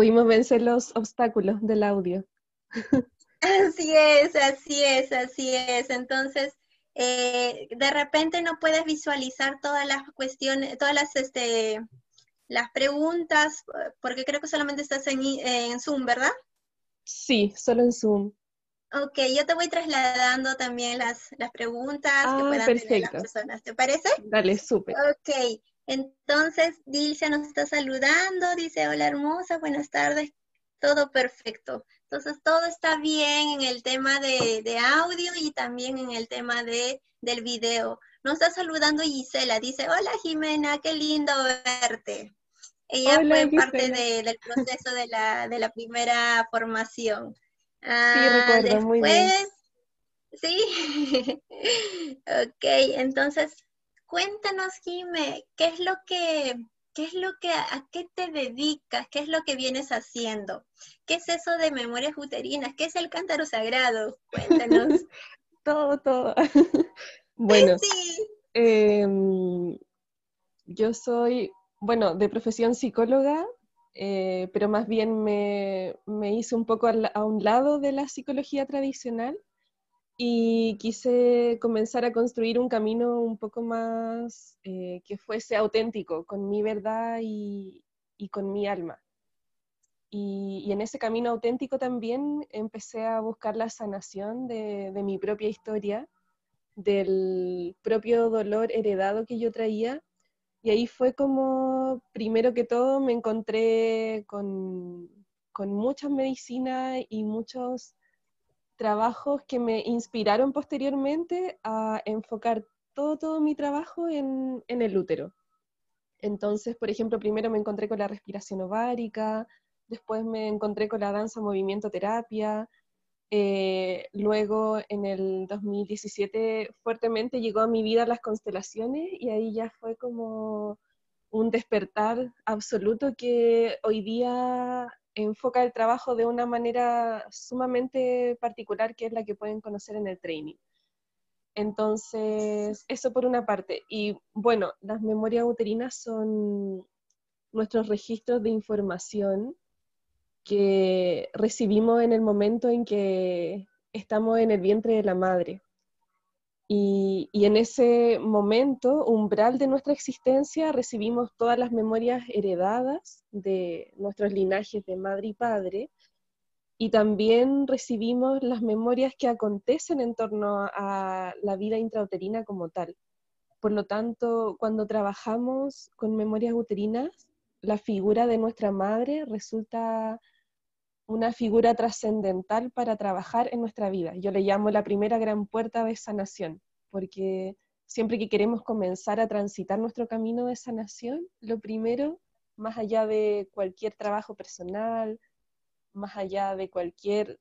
Pudimos vencer los obstáculos del audio. Así es, así es, así es. Entonces, eh, de repente no puedes visualizar todas las cuestiones, todas las, este, las preguntas, porque creo que solamente estás en, en Zoom, ¿verdad? Sí, solo en Zoom. Ok, yo te voy trasladando también las, las preguntas que Ah, puedan tener las perfecto. personas. ¿Te parece? Dale, súper. Ok, entonces Dilcia nos está saludando, dice, hola hermosa, buenas tardes, todo perfecto. Entonces todo está bien en el tema de, de audio y también en el tema de, del video. Nos está saludando Gisela, dice, hola Jimena, qué lindo verte. Ella Hola, fue parte de- del proceso de la, de la primera formación. Sí, Ah, recuerdo, muy bien. después, Sí, ok, entonces cuéntanos, Jime, ¿qué es lo que, qué es lo que, a qué te dedicas? ¿Qué es lo que vienes haciendo? ¿Qué es eso de memorias uterinas? ¿Qué es el cántaro sagrado? Cuéntanos. Todo, todo. Bueno, Sí, em, yo soy, bueno, de profesión psicóloga, eh, pero más bien me, me hice un poco a un lado de la psicología tradicional y quise comenzar a construir un camino un poco más eh, que fuese auténtico, con mi verdad y, con mi alma. Y, en ese camino auténtico también empecé a buscar la sanación de, de mi propia historia, del propio dolor heredado que yo traía. Y ahí fue como, primero que todo, me encontré con, con muchas medicinas y muchos trabajos que me inspiraron posteriormente a enfocar todo, todo mi trabajo en, en el útero. Entonces, por ejemplo, primero me encontré con la respiración ovárica, después me encontré con la danza movimiento terapia, eh, luego en el 2017 fuertemente llegó a mi vida las constelaciones y ahí ya fue como un despertar absoluto que hoy día enfoca el trabajo de una manera sumamente particular que es la que pueden conocer en el training. Entonces, eso por una parte. Y bueno, las memorias uterinas son nuestros registros de información que recibimos en el momento en que estamos en el vientre de la madre. Y, en ese momento, umbral de nuestra existencia, recibimos todas las memorias heredadas de nuestros linajes de madre y padre, y también recibimos las memorias que acontecen en torno a la vida intrauterina como tal. Por lo tanto, cuando trabajamos con memorias uterinas, la figura de nuestra madre resulta una figura trascendental para trabajar en nuestra vida. Yo le llamo la primera gran puerta de sanación, porque siempre que queremos comenzar a transitar nuestro camino de sanación, lo primero, más allá de cualquier trabajo personal, más allá de cualquier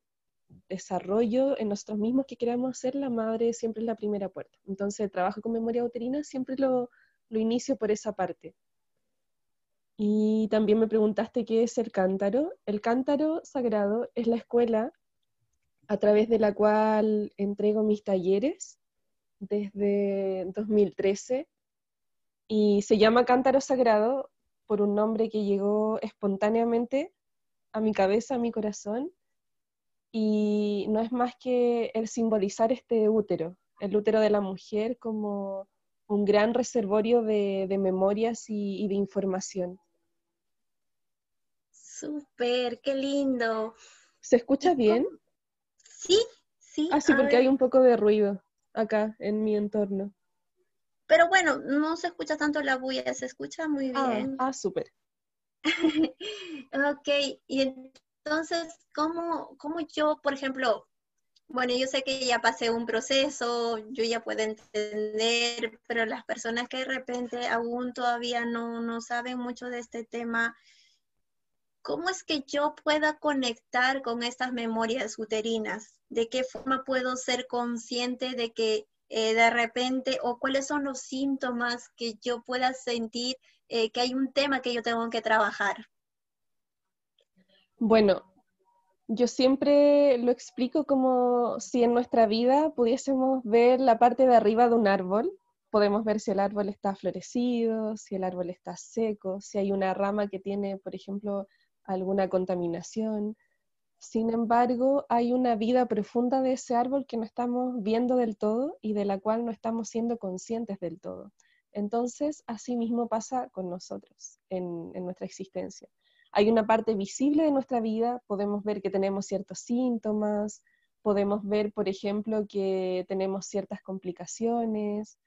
desarrollo en nosotros mismos que queramos hacer, la madre siempre es la primera puerta. Entonces, el trabajo con memoria uterina siempre lo, lo inicio por esa parte. Y también me preguntaste qué es el cántaro. El cántaro sagrado es la escuela a través de la cual entrego mis talleres desde 2013 y se llama cántaro sagrado por un nombre que llegó espontáneamente a mi cabeza, a mi corazón, y no es más que el simbolizar este útero, el útero de la mujer como un gran reservorio de, memorias y de información. Súper, qué lindo. ¿Se escucha bien? Sí, sí. Ah, sí, porque hay un poco de ruido acá en mi entorno. Pero bueno, no se escucha tanto la bulla, se escucha muy bien. Ah, ah súper. ok, y entonces, ¿cómo, ¿cómo yo, por ejemplo, bueno, yo sé que ya pasé un proceso, yo ya puedo entender, pero las personas que de repente aún todavía no, no saben mucho de este tema, ¿cómo es que yo pueda conectar con estas memorias uterinas? ¿De qué forma puedo ser consciente de que eh, de repente, o cuáles son los síntomas que yo pueda sentir eh, que hay un tema que yo tengo que trabajar? Bueno, yo siempre lo explico como si en nuestra vida pudiésemos ver la parte de arriba de un árbol. Podemos ver si el árbol está florecido, si el árbol está seco, si hay una rama que tiene, por ejemplo, alguna contaminación. Sin embargo, hay una vida profunda de ese árbol que no estamos viendo del todo y de la cual no estamos siendo conscientes del todo. Entonces, así mismo pasa con nosotros en, en nuestra existencia. Hay una parte visible de nuestra vida, podemos ver que tenemos ciertos síntomas, podemos ver, por ejemplo, que tenemos ciertas complicaciones,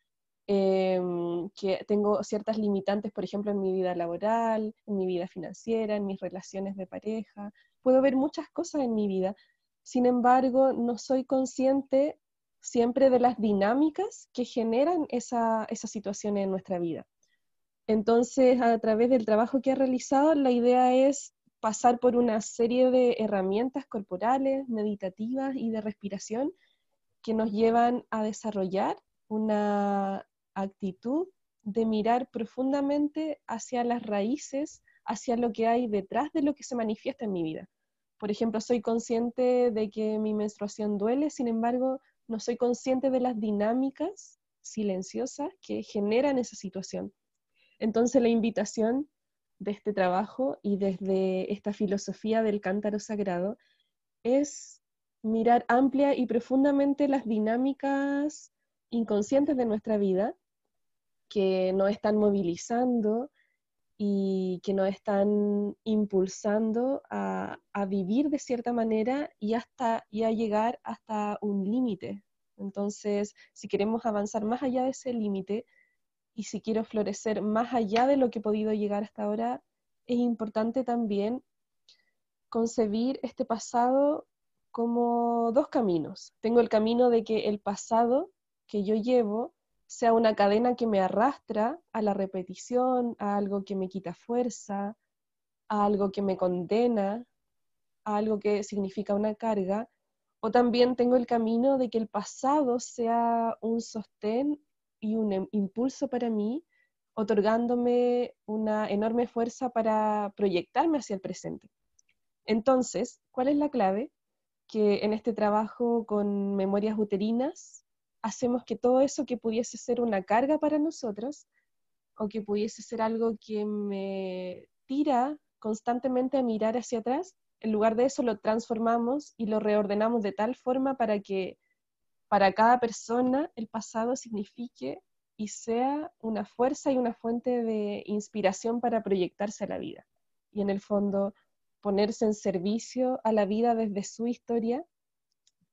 em, que tengo ciertas limitantes, por ejemplo, en mi vida laboral, en mi vida financiera, en mis relaciones de pareja. Puedo ver muchas cosas en mi vida. Sin embargo, no soy consciente siempre de las dinámicas que generan esa, esa situación en nuestra vida. Entonces, a través del trabajo que he realizado, la idea es pasar por una serie de herramientas corporales, meditativas y de respiración que nos llevan a desarrollar una actitud de mirar profundamente hacia las raíces, hacia lo que hay detrás de lo que se manifiesta en mi vida. Por ejemplo, soy consciente de que mi menstruación duele, sin embargo, no soy consciente de las dinámicas silenciosas que generan esa situación. Entonces la invitación de este trabajo y desde esta filosofía del cántaro sagrado es mirar amplia y profundamente las dinámicas inconscientes de nuestra vida que nos están movilizando y que nos están impulsando a, a vivir de cierta manera y, hasta, y a llegar hasta un límite. Entonces, si queremos avanzar más allá de ese límite, y si quiero florecer más allá de lo que he podido llegar hasta ahora, es importante también concebir este pasado como dos caminos. Tengo el camino de que el pasado que yo llevo sea una cadena que me arrastra a la repetición, a algo que me quita fuerza, a algo que me condena, a algo que significa una carga, o también tengo el camino de que el pasado sea un sostén y un em, impulso para mí, otorgándome una enorme fuerza para proyectarme hacia el presente. Entonces, ¿cuál es la clave? Que en este trabajo con memorias uterinas hacemos que todo eso que pudiese ser una carga para nosotros o que pudiese ser algo que me tira constantemente a mirar hacia atrás, en lugar de eso lo transformamos y lo reordenamos de tal forma para que para cada persona el pasado signifique y sea una fuerza y una fuente de inspiración para proyectarse a la vida. Y en el fondo, ponerse en servicio a la vida desde su historia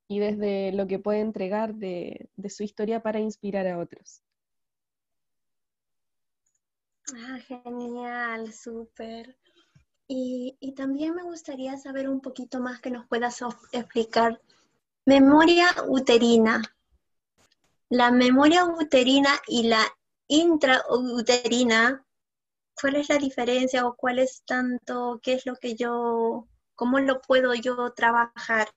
y desde lo que puede entregar de, su historia para inspirar a otros. Ah, genial, súper. Y, y, también me gustaría saber un poquito más que nos puedas explicar Memoria uterina. La memoria uterina y la intrauterina, ¿cuál es la diferencia o cuál es tanto, qué es lo que yo, cómo lo puedo yo trabajar?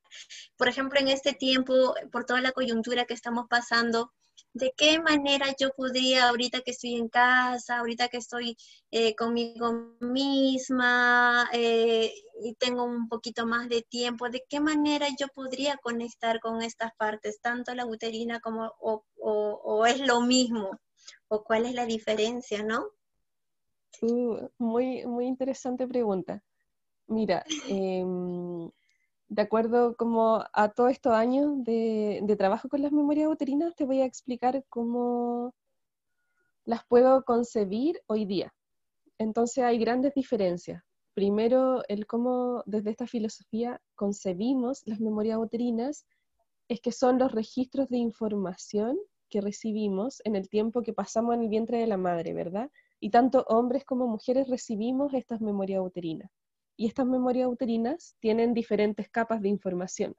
Por ejemplo, en este tiempo, por toda la coyuntura que estamos pasando, ¿de qué manera yo podría, ahorita que estoy en casa, ahorita que estoy eh, conmigo misma eh, y tengo un poquito más de tiempo, de qué manera yo podría conectar con estas partes, tanto la uterina como, o, es lo mismo, o cuál es la diferencia, ¿no? Uh, muy, muy interesante pregunta. Mira, em, de acuerdo como a todos estos años de, trabajo con las memorias uterinas, te voy a explicar cómo las puedo concebir hoy día. Entonces hay grandes diferencias. Primero, el cómo desde esta filosofía concebimos las memorias uterinas es que son los registros de información que recibimos en el tiempo que pasamos en el vientre de la madre, ¿verdad? Y tanto hombres como mujeres recibimos estas memorias uterinas y estas memorias uterinas tienen diferentes capas de información.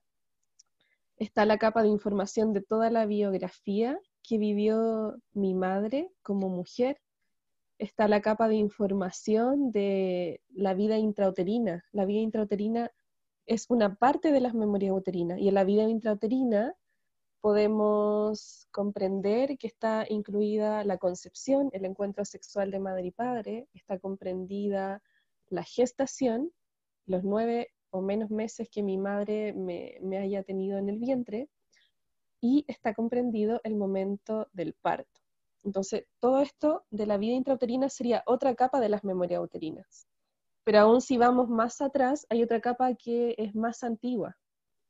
Está la capa de información de toda la biografía que vivió mi madre como mujer. Está la capa de información de la vida intrauterina. La vida intrauterina es una parte de las memorias uterinas y en la vida intrauterina podemos comprender que está incluida la concepción, el encuentro sexual de madre y padre, está comprendida la gestación, los nueve o menos meses que mi madre me, haya tenido en el vientre, y está comprendido el momento del parto. Entonces, todo esto de la vida intrauterina sería otra capa de las memorias uterinas. Pero aún si vamos más atrás, hay otra capa que es más antigua.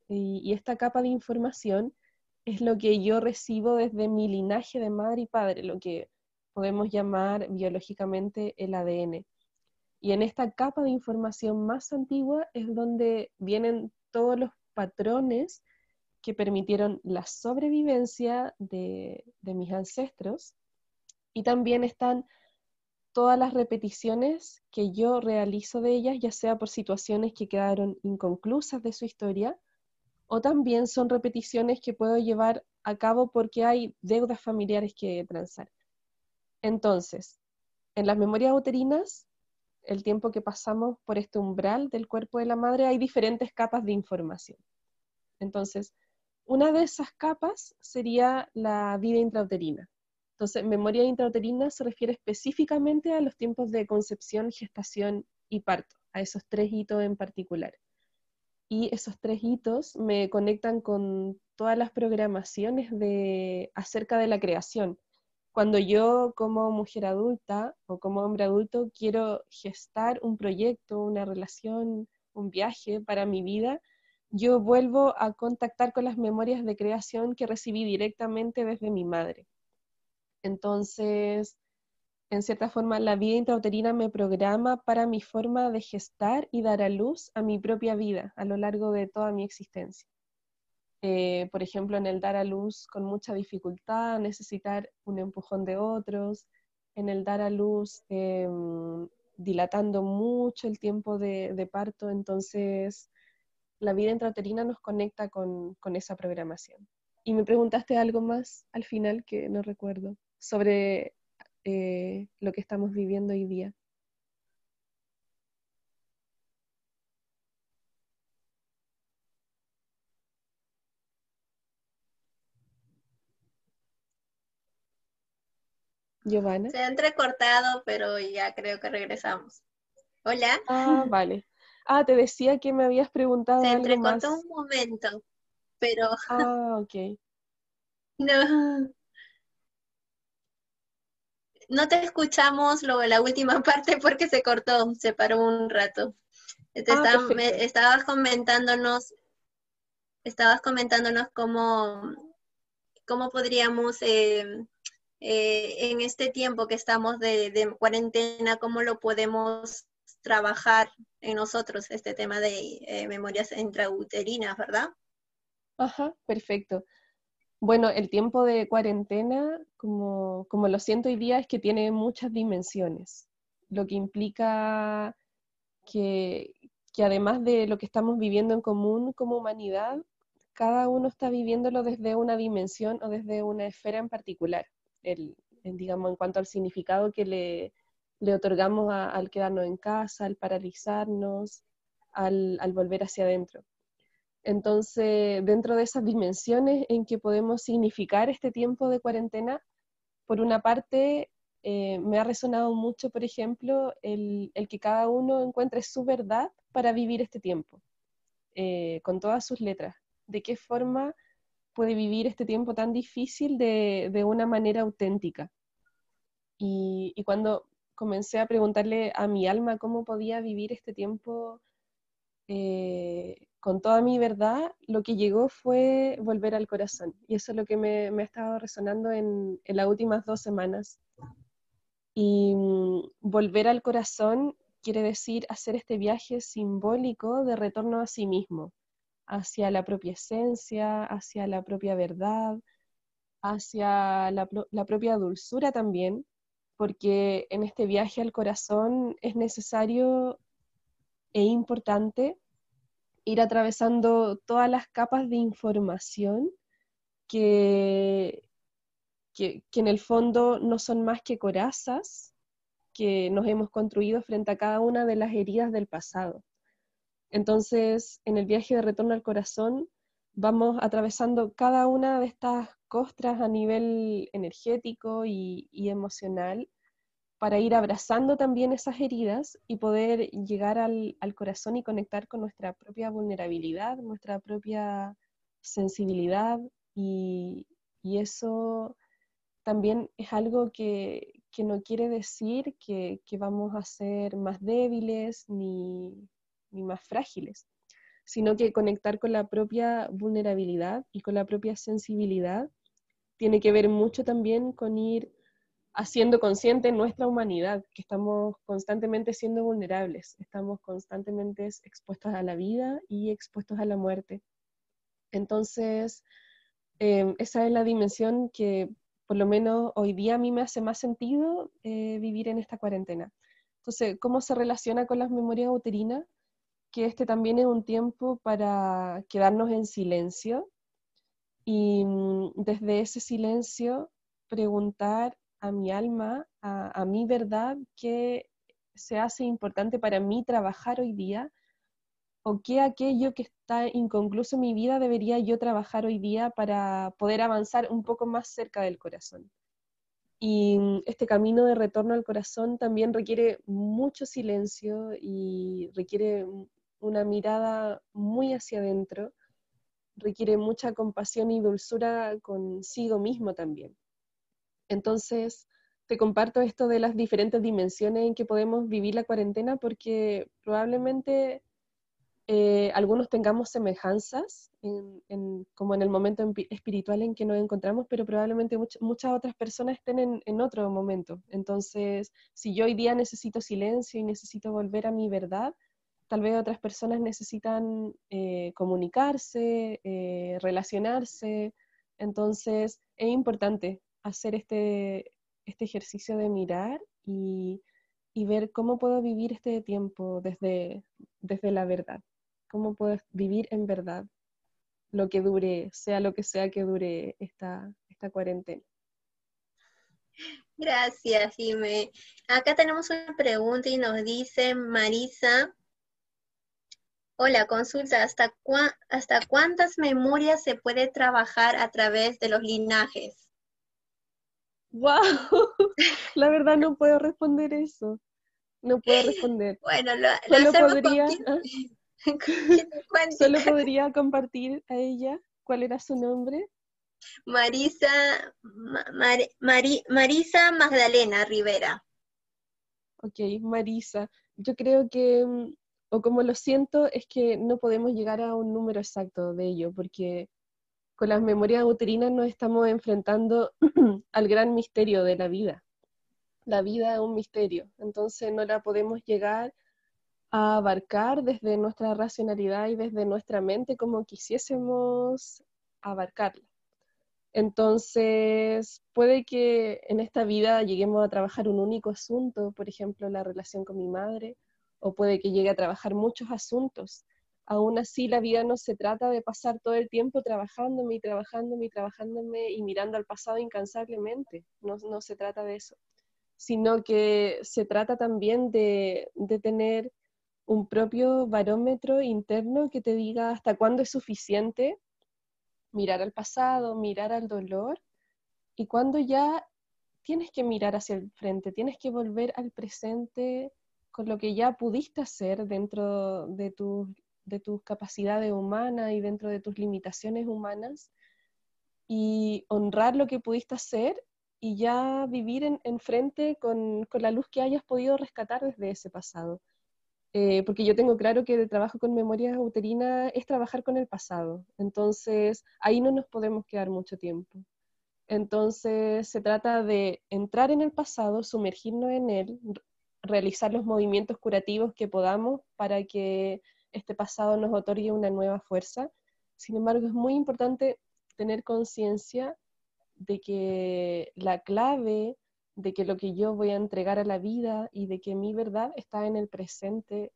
Y, esta capa de información es lo que yo recibo desde mi linaje de madre y padre, lo que podemos llamar biológicamente el ADN. Y en esta capa de información más antigua es donde vienen todos los patrones que permitieron la sobrevivencia de, mis ancestros y también están todas las repeticiones que yo realizo de ellas, ya sea por situaciones que quedaron inconclusas de su historia, o también son repeticiones que puedo llevar a cabo porque hay deudas familiares que transar. Entonces, en las memorias uterinas, el tiempo que pasamos por este umbral del cuerpo de la madre, hay diferentes capas de información. Entonces, una de esas capas sería la vida intrauterina. Entonces, memoria intrauterina se refiere específicamente a los tiempos de concepción, gestación y parto, a esos tres hitos en particular. Y esos tres hitos me conectan con todas las programaciones de, acerca de la creación. Cuando yo como mujer adulta o como hombre adulto quiero gestar un proyecto, una relación, un viaje para mi vida, yo vuelvo a contactar con las memorias de creación que recibí directamente desde mi madre. Entonces, en cierta forma, la vida intrauterina me programa para mi forma de gestar y dar a luz a mi propia vida a lo largo de toda mi existencia. Eh, por ejemplo, en el dar a luz con mucha dificultad, necesitar un empujón de otros, en el dar a luz em, dilatando mucho el tiempo de, parto, entonces la vida intrauterina nos conecta con esa programación. Y me preguntaste algo más al final que no recuerdo sobre eh, lo que estamos viviendo hoy día. Giovanna. Se ha entrecortado, pero ya creo que regresamos. Hola. Ah, vale. Ah, te decía que me habías preguntado. Se algo entrecortó un momento, pero. Ah, ok. No no te escuchamos luego la última parte porque se cortó, se paró un rato. Ah, estabas comentándonos, estabas comentándonos cómo, cómo podríamos eh, eh, en este tiempo que estamos de, cuarentena, cómo lo podemos trabajar en nosotros, este tema de eh, memorias intrauterinas, ¿verdad? Ajá, perfecto. Bueno, el tiempo de cuarentena, como, lo siento hoy día, es que tiene muchas dimensiones, lo que implica que, además de lo que estamos viviendo en común como humanidad, cada uno está viviéndolo desde una dimensión o desde una esfera en particular, el, digamos, en cuanto al significado que le, otorgamos al quedarnos en casa, al paralizarnos, al, al volver hacia adentro. Entonces, dentro de esas dimensiones en que podemos significar este tiempo de cuarentena, por una parte, eh, me ha resonado mucho, por ejemplo, el, que cada uno encuentre su verdad para vivir este tiempo, eh, con todas sus letras. ¿De qué forma puede vivir este tiempo tan difícil de, una manera auténtica? Y, y, cuando comencé a preguntarle a mi alma cómo podía vivir este tiempo eh, con toda mi verdad, lo que llegó fue volver al corazón. Y eso es lo que me, ha estado resonando en, las últimas dos semanas. Y mm, volver al corazón quiere decir hacer este viaje simbólico de retorno a sí mismo, hacia la propia esencia, hacia la propia verdad, hacia la, propia dulzura también, porque en este viaje al corazón es necesario e importante ir atravesando todas las capas de información que, que, en el fondo no son más que corazas que nos hemos construido frente a cada una de las heridas del pasado. Entonces, en el viaje de retorno al corazón, vamos atravesando cada una de estas costras a nivel energético y, emocional para ir abrazando también esas heridas y poder llegar al, corazón y conectar con nuestra propia vulnerabilidad, nuestra propia sensibilidad y, eso también es algo que no quiere decir que, vamos a ser más débiles ni, ni más frágiles, sino que conectar con la propia vulnerabilidad y con la propia sensibilidad tiene que ver mucho también con ir haciendo consciente nuestra humanidad, que estamos constantemente siendo vulnerables, estamos constantemente expuestos a la vida y expuestos a la muerte. Entonces, em, esa es la dimensión que por lo menos hoy día a mí me hace más sentido eh, vivir en esta cuarentena. Entonces, ¿cómo se relaciona con las memorias uterinas? Que este también es un tiempo para quedarnos en silencio y mm, desde ese silencio preguntar a mi alma, a, mi verdad, qué se hace importante para mí trabajar hoy día o qué aquello que está inconcluso en mi vida debería yo trabajar hoy día para poder avanzar un poco más cerca del corazón. Y mm, este camino de retorno al corazón también requiere mucho silencio y requiere una mirada muy hacia adentro, requiere mucha compasión y dulzura consigo mismo también. Entonces, te comparto esto de las diferentes dimensiones en que podemos vivir la cuarentena porque probablemente eh, algunos tengamos semejanzas, como en el momento espiritual en que nos encontramos, pero probablemente muchas otras personas estén en, otro momento. Entonces, si yo hoy día necesito silencio y necesito volver a mi verdad, tal vez otras personas necesitan eh, comunicarse, eh, relacionarse. Entonces, es importante hacer este, este ejercicio de mirar y, ver cómo puedo vivir este tiempo desde, desde la verdad, cómo puedo vivir en verdad lo que dure, sea lo que sea que dure esta, esta cuarentena. Gracias, Jimé. Acá tenemos una pregunta y nos dice Marisa. Hola, consulta, ¿hasta, ¿hasta cuántas memorias se puede trabajar a través de los linajes? ¡Wow! La verdad no puedo responder eso. No puedo responder. Bueno, lo, solo podría, ¿ah? Solo podría compartir a ella cuál era su nombre. Marisa, Marisa Magdalena Rivera. Ok, Marisa. Yo creo que, mm, o como lo siento, es que no podemos llegar a un número exacto de ello, porque con las memorias uterinas nos estamos enfrentando al gran misterio de la vida. La vida es un misterio, entonces no la podemos llegar a abarcar desde nuestra racionalidad y desde nuestra mente como quisiésemos abarcarla. Entonces, puede que en esta vida lleguemos a trabajar un único asunto, por ejemplo, la relación con mi madre, o puede que llegue a trabajar muchos asuntos, aún así la vida no se trata de pasar todo el tiempo trabajándome y trabajándome y trabajándome y mirando al pasado incansablemente, no, se trata de eso, sino que se trata también de, de tener un propio barómetro interno que te diga hasta cuándo es suficiente mirar al pasado, mirar al dolor y cuando ya tienes que mirar hacia el frente, tienes que volver al presente con lo que ya pudiste hacer dentro de tus de tus capacidades humanas y dentro de tus limitaciones humanas y honrar lo que pudiste hacer y ya vivir en, frente con, la luz que hayas podido rescatar desde ese pasado. Eh, porque yo tengo claro que el trabajo con memoria uterina es trabajar con el pasado, entonces ahí no nos podemos quedar mucho tiempo. Entonces se trata de entrar en el pasado, sumergirnos en él, realizar los movimientos curativos que podamos para que este pasado nos otorgue una nueva fuerza. Sin embargo, es muy importante tener conciencia de que la clave de que lo que yo voy a entregar a la vida y de que mi verdad está en el presente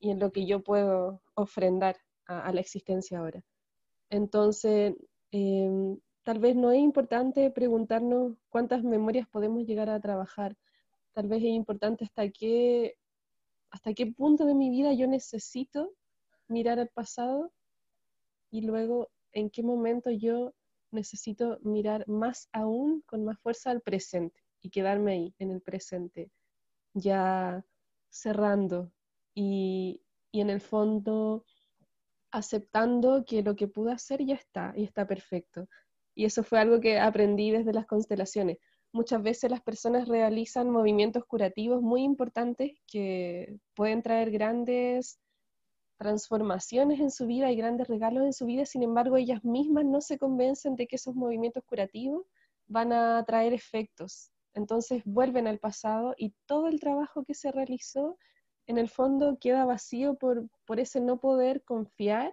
y en lo que yo puedo ofrendar a, la existencia ahora. Entonces, em, tal vez no es importante preguntarnos cuántas memorias podemos llegar a trabajar, tal vez es importante hasta qué hasta qué punto de mi vida yo necesito mirar al pasado y luego en qué momento yo necesito mirar más aún con más fuerza al presente y quedarme ahí en el presente, ya cerrando y, y en el fondo aceptando que lo que pude hacer ya está y está perfecto. Y eso fue algo que aprendí desde las constelaciones. Muchas veces las personas realizan movimientos curativos muy importantes que pueden traer grandes transformaciones en su vida y grandes regalos en su vida, sin embargo ellas mismas no se convencen de que esos movimientos curativos van a traer efectos. Entonces vuelven al pasado y todo el trabajo que se realizó en el fondo queda vacío por, por ese no poder confiar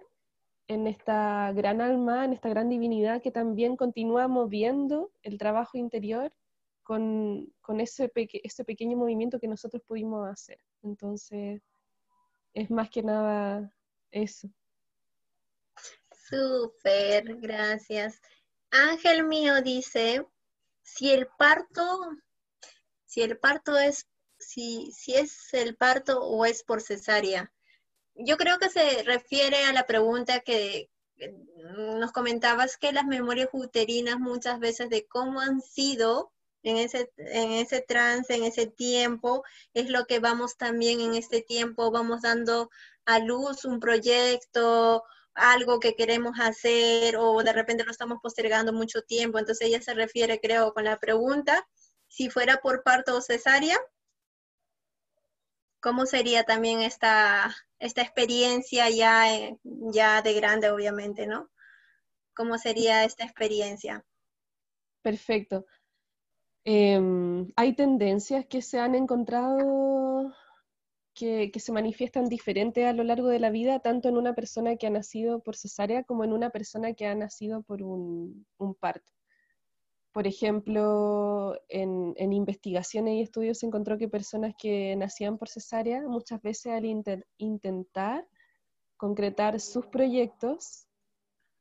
en esta gran alma, en esta gran divinidad que también continúa moviendo el trabajo interior con, ese, ese pequeño movimiento que nosotros pudimos hacer. Entonces, es más que nada eso. Súper, gracias. Ángel mío dice, si el parto, si el parto es, si, si es el parto o es por cesárea. Yo creo que se refiere a la pregunta que nos comentabas que las memorias uterinas muchas veces de cómo han sido en ese, en ese trance, en ese tiempo, es lo que vamos también en este tiempo, vamos dando a luz un proyecto, algo que queremos hacer o de repente lo estamos postergando mucho tiempo. Entonces ella se refiere, creo, con la pregunta, si fuera por parto o cesárea, ¿cómo sería también esta, esta experiencia ya, ya de grande, obviamente, ¿no? ¿Cómo sería esta experiencia? Perfecto. Em, hay tendencias que se han encontrado que, se manifiestan diferentes a lo largo de la vida, tanto en una persona que ha nacido por cesárea como en una persona que ha nacido por un, parto. Por ejemplo, en, investigaciones y estudios se encontró que personas que nacían por cesárea, muchas veces al intentar concretar sus proyectos,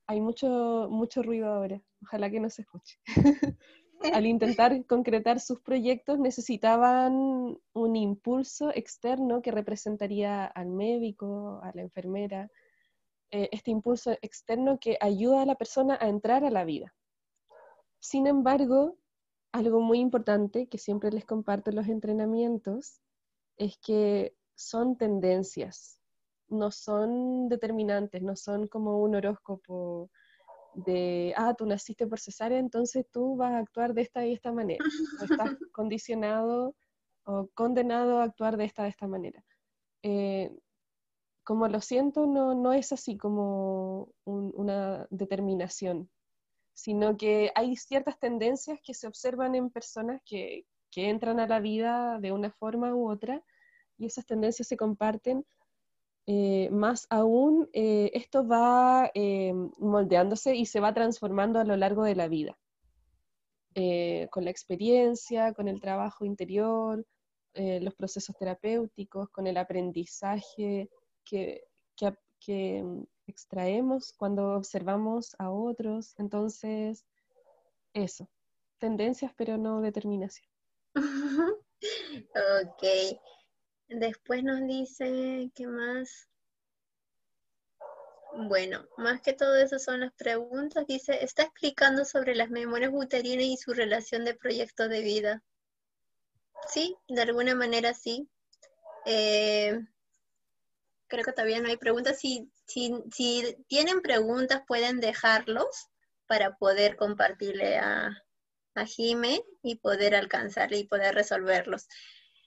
hay mucho, mucho ruido ahora, ojalá que no se escuche. al intentar concretar sus proyectos necesitaban un impulso externo que representaría al médico, a la enfermera, eh, este impulso externo que ayuda a la persona a entrar a la vida. Sin embargo, algo muy importante que siempre les comparto en los entrenamientos es que son tendencias, no son determinantes, no son como un horóscopo de, ah, tú naciste por cesárea, entonces tú vas a actuar de esta y esta manera. O estás condicionado o condenado a actuar de esta de esta manera. Eh, como lo siento, no, no es así como una determinación, sino que hay ciertas tendencias que se observan en personas que, que entran a la vida de una forma u otra y esas tendencias se comparten eh, más aún, eh, esto va eh, moldeándose y se va transformando a lo largo de la vida, con la experiencia, con el trabajo interior, los procesos terapéuticos, con el aprendizaje que, que mm, extraemos cuando observamos a otros. Entonces, eso, tendencias pero no determinación. ok. Después nos dice, ¿qué más? Bueno, más que todo eso son las preguntas. Dice, está explicando sobre las memorias uterinas y su relación de proyecto de vida. Sí, de alguna manera sí. Eh, creo que todavía no hay preguntas. Si, si, tienen preguntas, pueden dejarlos para poder compartirle a, a y poder alcanzarle y poder resolverlos.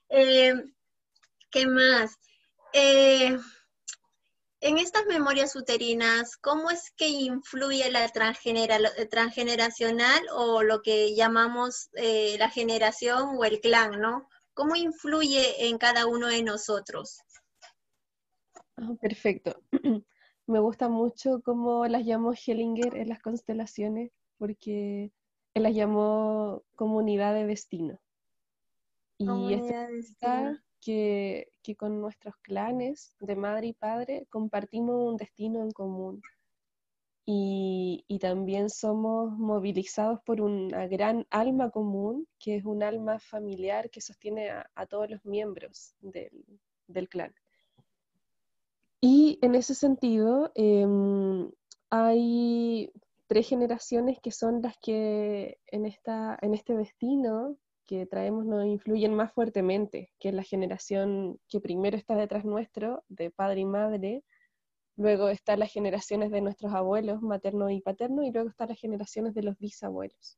Eh, ¿Qué más? Eh, en estas memorias uterinas, ¿cómo es que influye la transgeneracional o lo que llamamos eh, la generación o el clan, ¿no? ¿Cómo influye en cada uno de nosotros? Ah, perfecto. Me gusta mucho cómo las llamó Hellinger en las constelaciones, porque él las llamó comunidad de destino. Y esta que, con nuestros clanes de madre y padre compartimos un destino en común. Y, también somos movilizados por una gran alma común, que es un alma familiar que sostiene a, todos los miembros del, clan. Y en ese sentido, em, hay tres generaciones que son las que en, esta, en este destino que traemos nos influyen más fuertemente que la generación que primero está detrás nuestro, de padre y madre, luego están las generaciones de nuestros abuelos, materno y paterno, y luego están las generaciones de los bisabuelos.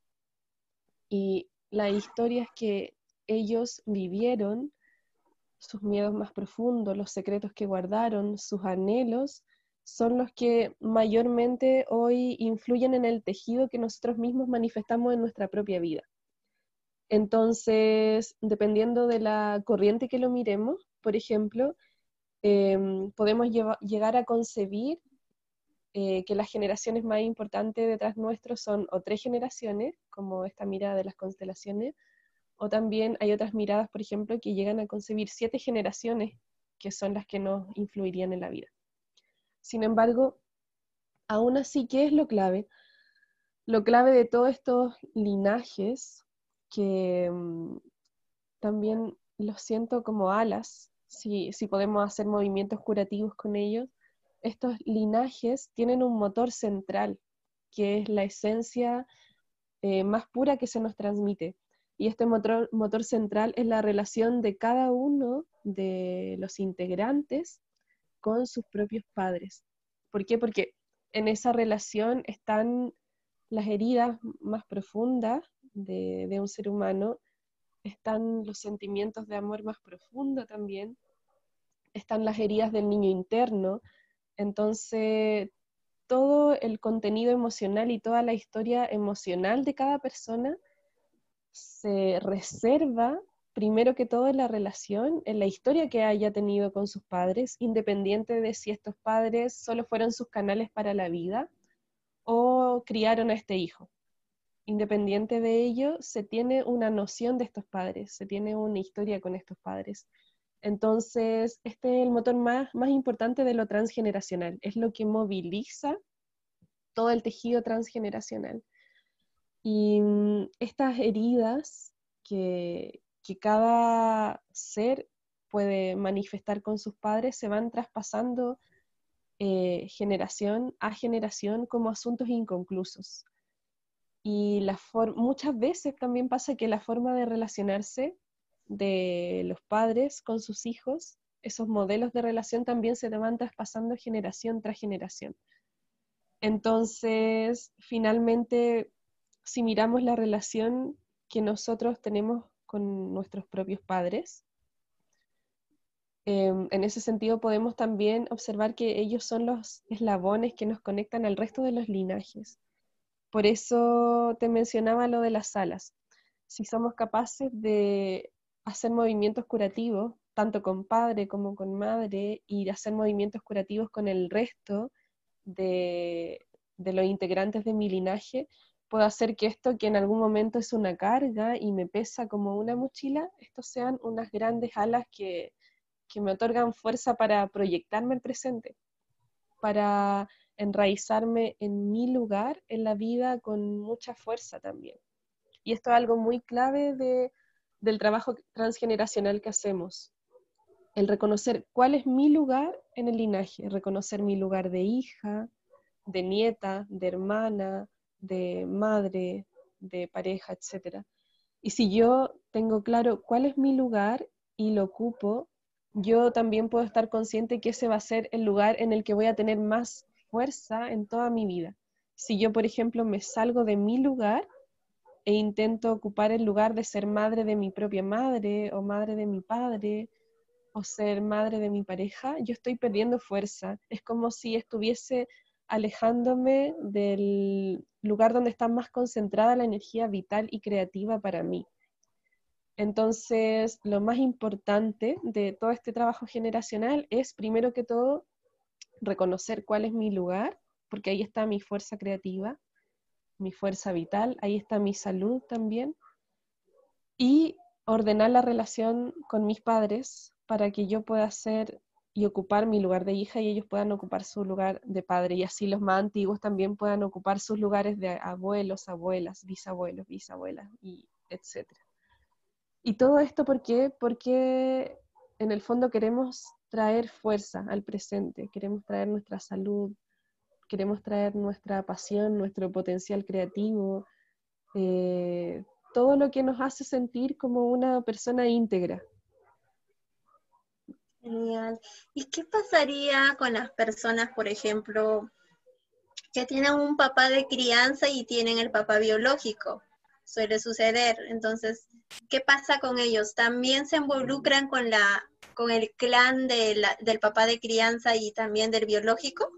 Y las historias que ellos vivieron, sus miedos más profundos, los secretos que guardaron, sus anhelos, son los que mayormente hoy influyen en el tejido que nosotros mismos manifestamos en nuestra propia vida. Entonces, dependiendo de la corriente que lo miremos, por ejemplo, em, podemos llegar a concebir eh, que las generaciones más importantes detrás nuestro son o tres generaciones, como esta mirada de las constelaciones, o también hay otras miradas, por ejemplo, que llegan a concebir siete generaciones, que son las que nos influirían en la vida. Sin embargo, aún así, ¿qué es lo clave? Lo clave de todos estos linajes, que mm, también los siento como alas, si, podemos hacer movimientos curativos con ellos, estos linajes tienen un motor central, que es la esencia eh, más pura que se nos transmite. Y este motor, motor central es la relación de cada uno de los integrantes con sus propios padres. ¿Por qué? Porque en esa relación están las heridas más profundas de, un ser humano, están los sentimientos de amor más profundo también, están las heridas del niño interno. Entonces, todo el contenido emocional y toda la historia emocional de cada persona se reserva primero que todo en la relación, en la historia que haya tenido con sus padres, independiente de si estos padres solo fueron sus canales para la vida o criaron a este hijo. Independiente de ello, se tiene una noción de estos padres, se tiene una historia con estos padres. Entonces, este es el motor más, más importante de lo transgeneracional, es lo que moviliza todo el tejido transgeneracional. Y mm, estas heridas que, que cada ser puede manifestar con sus padres se van traspasando eh, generación a generación como asuntos inconclusos. Y muchas veces también pasa que la forma de relacionarse de los padres con sus hijos, esos modelos de relación también se van traspasando generación tras generación. Entonces, finalmente, si miramos la relación que nosotros tenemos con nuestros propios padres. Em, en ese sentido podemos también observar que ellos son los eslabones que nos conectan al resto de los linajes. Por eso te mencionaba lo de las alas. Si somos capaces de hacer movimientos curativos, tanto con padre como con madre, y hacer movimientos curativos con el resto de, los integrantes de mi linaje, puedo hacer que esto que en algún momento es una carga y me pesa como una mochila, estos sean unas grandes alas que, me otorgan fuerza para proyectarme el presente, para enraizarme en mi lugar en la vida con mucha fuerza también. Y esto es algo muy clave del trabajo transgeneracional que hacemos. El reconocer cuál es mi lugar en el linaje, reconocer mi lugar de hija, de nieta, de hermana, de madre, de pareja, etc. Y si yo tengo claro cuál es mi lugar y lo ocupo, yo también puedo estar consciente que ese va a ser el lugar en el que voy a tener más fuerza en toda mi vida. Si yo, por ejemplo, me salgo de mi lugar e intento ocupar el lugar de ser madre de mi propia madre o madre de mi padre o ser madre de mi pareja, yo estoy perdiendo fuerza. Es como si estuviese alejándome del lugar donde está más concentrada la energía vital y creativa para mí. Entonces, lo más importante de todo este trabajo generacional es, primero que todo, reconocer cuál es mi lugar, porque ahí está mi fuerza creativa, mi fuerza vital, ahí está mi salud también, y ordenar la relación con mis padres para que yo pueda ser y ocupar mi lugar de hija y ellos puedan ocupar su lugar de padre y así los más antiguos también puedan ocupar sus lugares de abuelos, abuelas, bisabuelos, bisabuelas y etcétera. Y todo esto ¿por qué? Porque en el fondo queremos traer fuerza al presente, queremos traer nuestra salud, queremos traer nuestra pasión, nuestro potencial creativo, eh, todo lo que nos hace sentir como una persona íntegra, Genial. ¿Y qué pasaría con las personas, por ejemplo, que tienen un papá de crianza y tienen el papá biológico? suele suceder. Entonces, ¿qué pasa con ellos? ¿También se involucran con, la, con el clan del papá de crianza y también del biológico?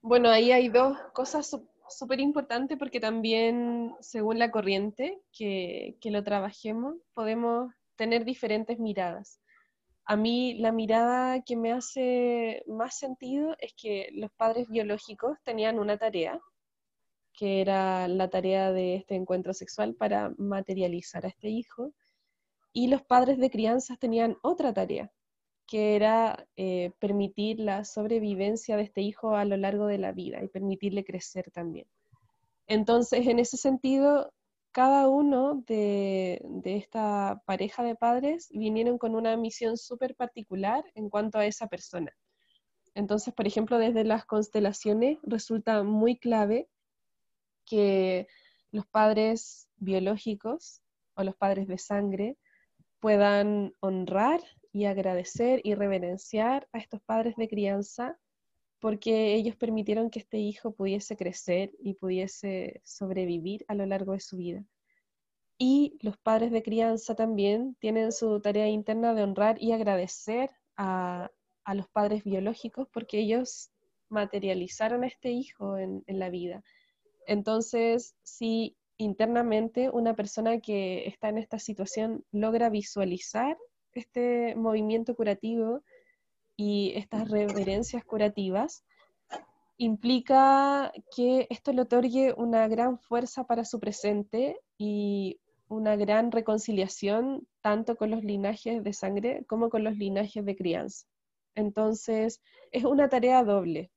Bueno, ahí hay dos cosas súper importantes porque también, según la corriente que, que lo trabajemos, podemos tener diferentes miradas. A mí la mirada que me hace más sentido es que los padres biológicos tenían una tarea, que era la tarea de este encuentro sexual para materializar a este hijo, y los padres de crianzas tenían otra tarea, que era eh, permitir la sobrevivencia de este hijo a lo largo de la vida y permitirle crecer también. Entonces, en ese sentido, cada uno de, esta pareja de padres vinieron con una misión súper particular en cuanto a esa persona. Entonces, por ejemplo, desde las constelaciones resulta muy clave que los padres biológicos o los padres de sangre puedan honrar y agradecer y reverenciar a estos padres de crianza porque ellos permitieron que este hijo pudiese crecer y pudiese sobrevivir a lo largo de su vida. Y los padres de crianza también tienen su tarea interna de honrar y agradecer a, los padres biológicos porque ellos materializaron a este hijo en, en la vida. Entonces, si internamente una persona que está en esta situación logra visualizar este movimiento curativo, y estas reverencias curativas, implica que esto le otorgue una gran fuerza para su presente y una gran reconciliación tanto con los linajes de sangre como con los linajes de crianza. Entonces, es una tarea doble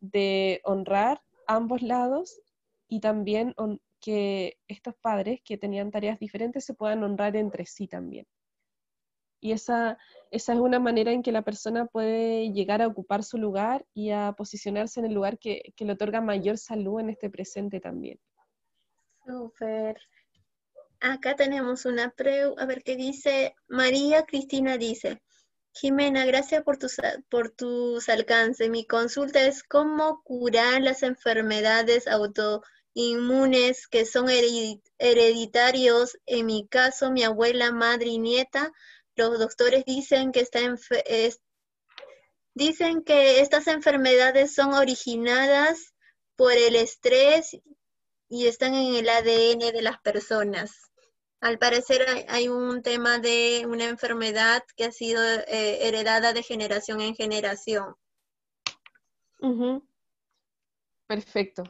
de honrar ambos lados y también que estos padres que tenían tareas diferentes se puedan honrar entre sí también. Y esa, esa es una manera en que la persona puede llegar a ocupar su lugar y a posicionarse en el lugar que, le otorga mayor salud en este presente también. Súper. Acá tenemos una pre, a ver qué dice. María Cristina dice, Jimena, gracias por tus, por tus alcances. Mi consulta es cómo curar las enfermedades autoinmunes que son hereditarios. En mi caso, mi abuela, madre y nieta los doctores dicen que, está dicen que estas enfermedades son originadas por el estrés y están en el ADN de las personas. Al parecer hay, un tema de una enfermedad que ha sido eh, heredada de generación en generación. Perfecto.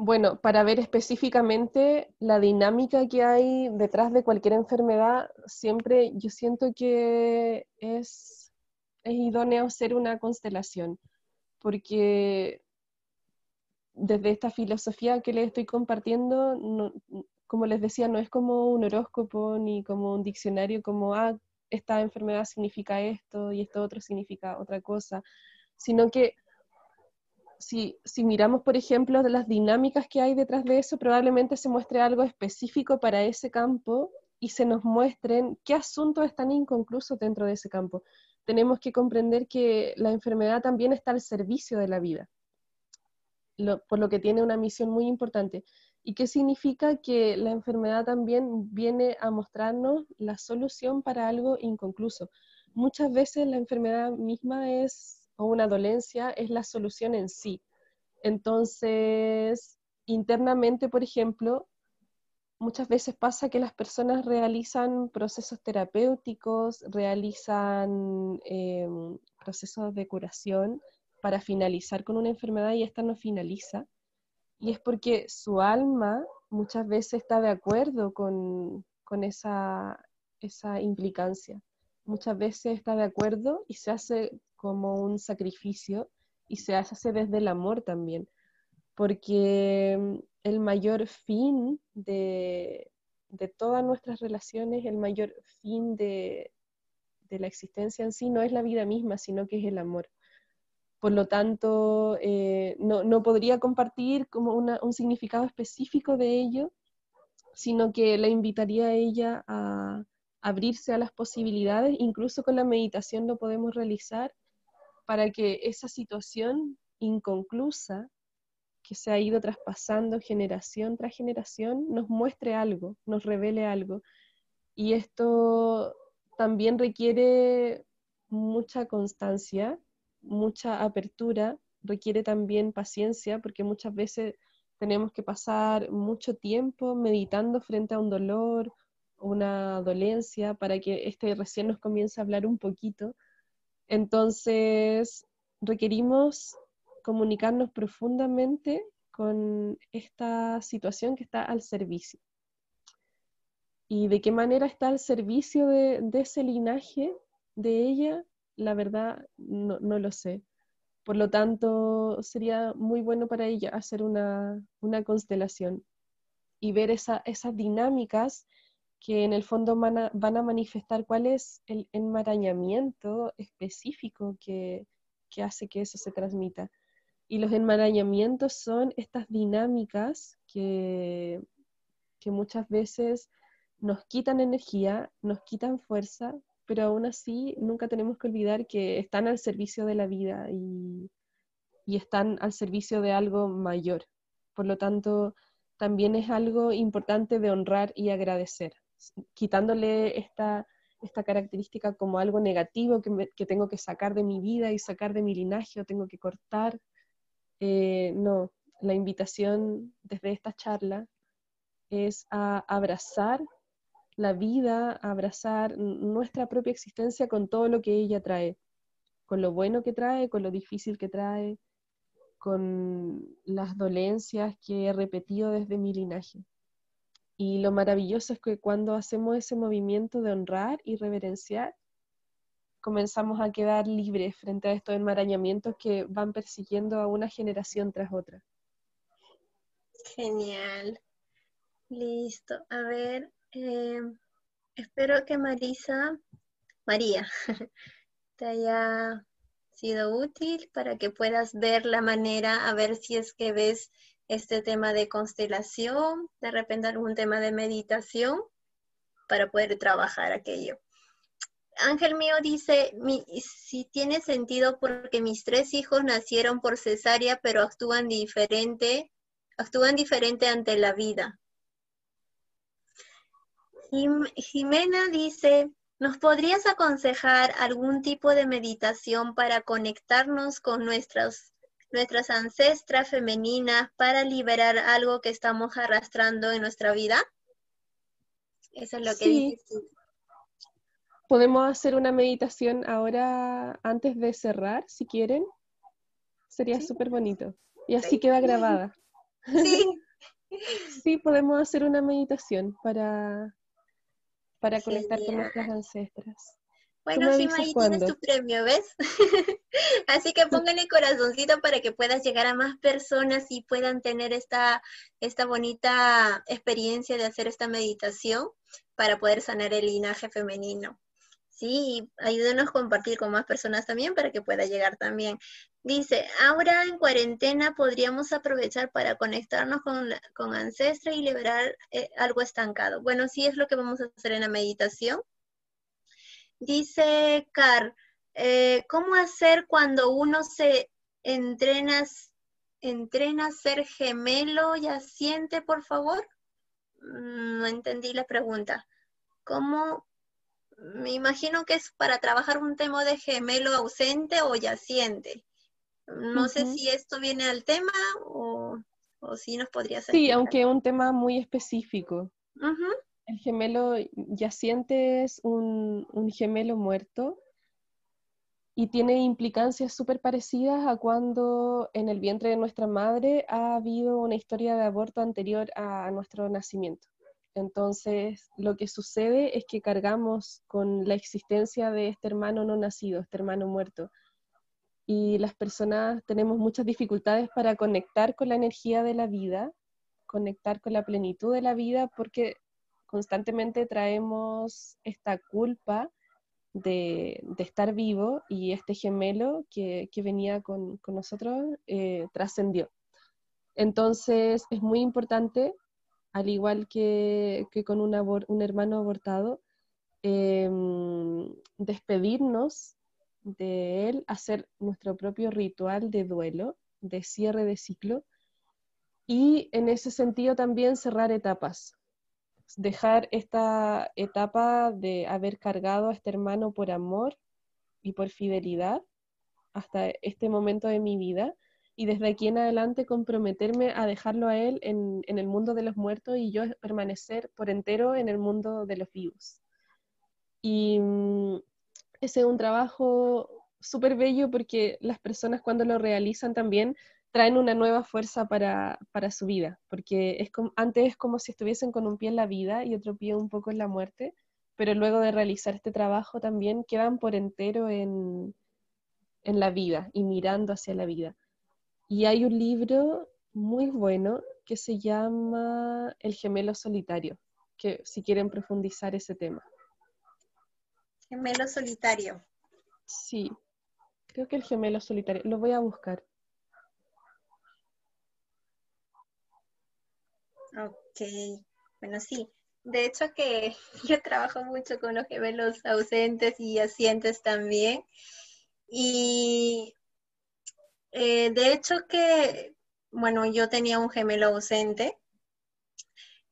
Bueno, para ver específicamente la dinámica que hay detrás de cualquier enfermedad, siempre yo siento que es, idóneo hacer una constelación, porque desde esta filosofía que les estoy compartiendo, como les decía, no es como un horóscopo ni como un diccionario, como, ah, esta enfermedad significa esto y esto otro significa otra cosa, sino que si, miramos, por ejemplo, de las dinámicas que hay detrás de eso, probablemente se muestre algo específico para ese campo y se nos muestren qué asuntos están inconclusos dentro de ese campo. Tenemos que comprender que la enfermedad también está al servicio de la vida, por lo que tiene una misión muy importante. ¿Y qué significa que la enfermedad también viene a mostrarnos la solución para algo inconcluso? Muchas veces la enfermedad misma es o una dolencia es la solución en sí. Entonces, internamente, por ejemplo, muchas veces pasa que las personas realizan procesos terapéuticos, realizan em, procesos de curación para finalizar con una enfermedad y esta no finaliza. Y es porque su alma muchas veces está de acuerdo con, esa, esa implicancia. Muchas veces está de acuerdo y se hace como un sacrificio y se hace desde el amor también, porque mm, el mayor fin de, todas nuestras relaciones, el mayor fin de, la existencia en sí no es la vida misma, sino que es el amor. Por lo tanto, eh, no, podría compartir como un significado específico de ello, sino que la invitaría a ella a abrirse a las posibilidades, incluso con la meditación lo podemos realizar para que esa situación inconclusa que se ha ido traspasando generación tras generación nos muestre algo, nos revele algo. Y esto también requiere mucha constancia, mucha apertura, requiere también paciencia, porque muchas veces tenemos que pasar mucho tiempo meditando frente a un dolor, una dolencia, para que este recién nos comience a hablar un poquito. Entonces, requerimos comunicarnos profundamente con esta situación que está al servicio. ¿Y de qué manera está al servicio de, ese linaje de ella? La verdad, no, lo sé. Por lo tanto, sería muy bueno para ella hacer una, constelación y ver esas dinámicas que en el fondo van a, manifestar cuál es el enmarañamiento específico que, hace que eso se transmita. Y los enmarañamientos son estas dinámicas que, muchas veces nos quitan energía, nos quitan fuerza, pero aún así nunca tenemos que olvidar que están al servicio de la vida y están al servicio de algo mayor. Por lo tanto, también es algo importante de honrar y agradecer, quitándole esta, esta característica como algo negativo que, que, tengo que sacar de mi vida y sacar de mi linaje o tengo que cortar. Eh, no, la invitación desde esta charla es a abrazar la vida, a abrazar nuestra propia existencia con todo lo que ella trae, con lo bueno que trae, con lo difícil que trae, con las dolencias que he repetido desde mi linaje. Y lo maravilloso es que cuando hacemos ese movimiento de honrar y reverenciar, comenzamos a quedar libres frente a estos enmarañamientos que van persiguiendo a una generación tras otra. Genial. Listo. A ver, eh, espero que Marisa, María, te haya sido útil para que puedas ver la manera, a ver si es que ves este tema de constelación, de repente algún tema de meditación, para poder trabajar aquello. Ángel mío dice, si tiene sentido porque mis tres hijos nacieron por cesárea, pero actúan diferente, actúan diferente ante la vida. Jimena dice, ¿nos podrías aconsejar algún tipo de meditación para conectarnos con nuestras, nuestras ancestras femeninas para liberar algo que estamos arrastrando en nuestra vida? Eso es lo que dice Podemos hacer una meditación ahora antes de cerrar, si quieren. Sería súper bonito. Y así queda grabada. Sí. sí, podemos hacer una meditación para, para conectar con nuestras ancestras. Bueno, sí, ahí tienes tu premio, ¿ves? Así que pónganle corazoncito para que puedas llegar a más personas y puedan tener esta, esta bonita experiencia de hacer esta meditación para poder sanar el linaje femenino. Sí, ayúdenos a compartir con más personas también para que pueda llegar también. Dice, ahora en cuarentena podríamos aprovechar para conectarnos con, con Ancestra y liberar eh, algo estancado. Bueno, sí es lo que vamos a hacer en la meditación. Dice Car, eh, ¿cómo hacer cuando uno se entrena, entrena a ser gemelo y asiente, por favor? Mm, no entendí la pregunta. ¿Cómo me imagino que es para trabajar un tema de gemelo ausente o yaciente. No sé si esto viene al tema o, si nos podría ser. Sí, aunque es un tema muy específico. El gemelo yaciente es un, un, gemelo muerto y tiene implicancias súper parecidas a cuando en el vientre de nuestra madre ha habido una historia de aborto anterior a nuestro nacimiento. Entonces, lo que sucede es que cargamos con la existencia de este hermano no nacido, este hermano muerto. Y las personas tenemos muchas dificultades para conectar con la energía de la vida, conectar con la plenitud de la vida, porque constantemente traemos esta culpa de, estar vivo y este gemelo que, venía con, nosotros eh, trascendió. Entonces, es muy importante al igual que, con un, hermano abortado, em, despedirnos de él, hacer nuestro propio ritual de duelo, de cierre de ciclo, y en ese sentido también cerrar etapas, dejar esta etapa de haber cargado a este hermano por amor y por fidelidad hasta este momento de mi vida y desde aquí en adelante comprometerme a dejarlo a él en, el mundo de los muertos y yo permanecer por entero en el mundo de los vivos. Y mm, ese es un trabajo súper bello porque las personas cuando lo realizan también traen una nueva fuerza para, su vida, porque es como, antes es como si estuviesen con un pie en la vida y otro pie un poco en la muerte, pero luego de realizar este trabajo también quedan por entero en, en la vida y mirando hacia la vida. Y hay un libro muy bueno que se llama El gemelo solitario, que si quieren profundizar ese tema. Gemelo solitario. Sí, creo que el gemelo solitario. Lo voy a buscar. Ok, bueno, sí. De hecho que yo trabajo mucho con los gemelos ausentes y asientes también. Y eh, de hecho que, bueno, yo tenía un gemelo ausente,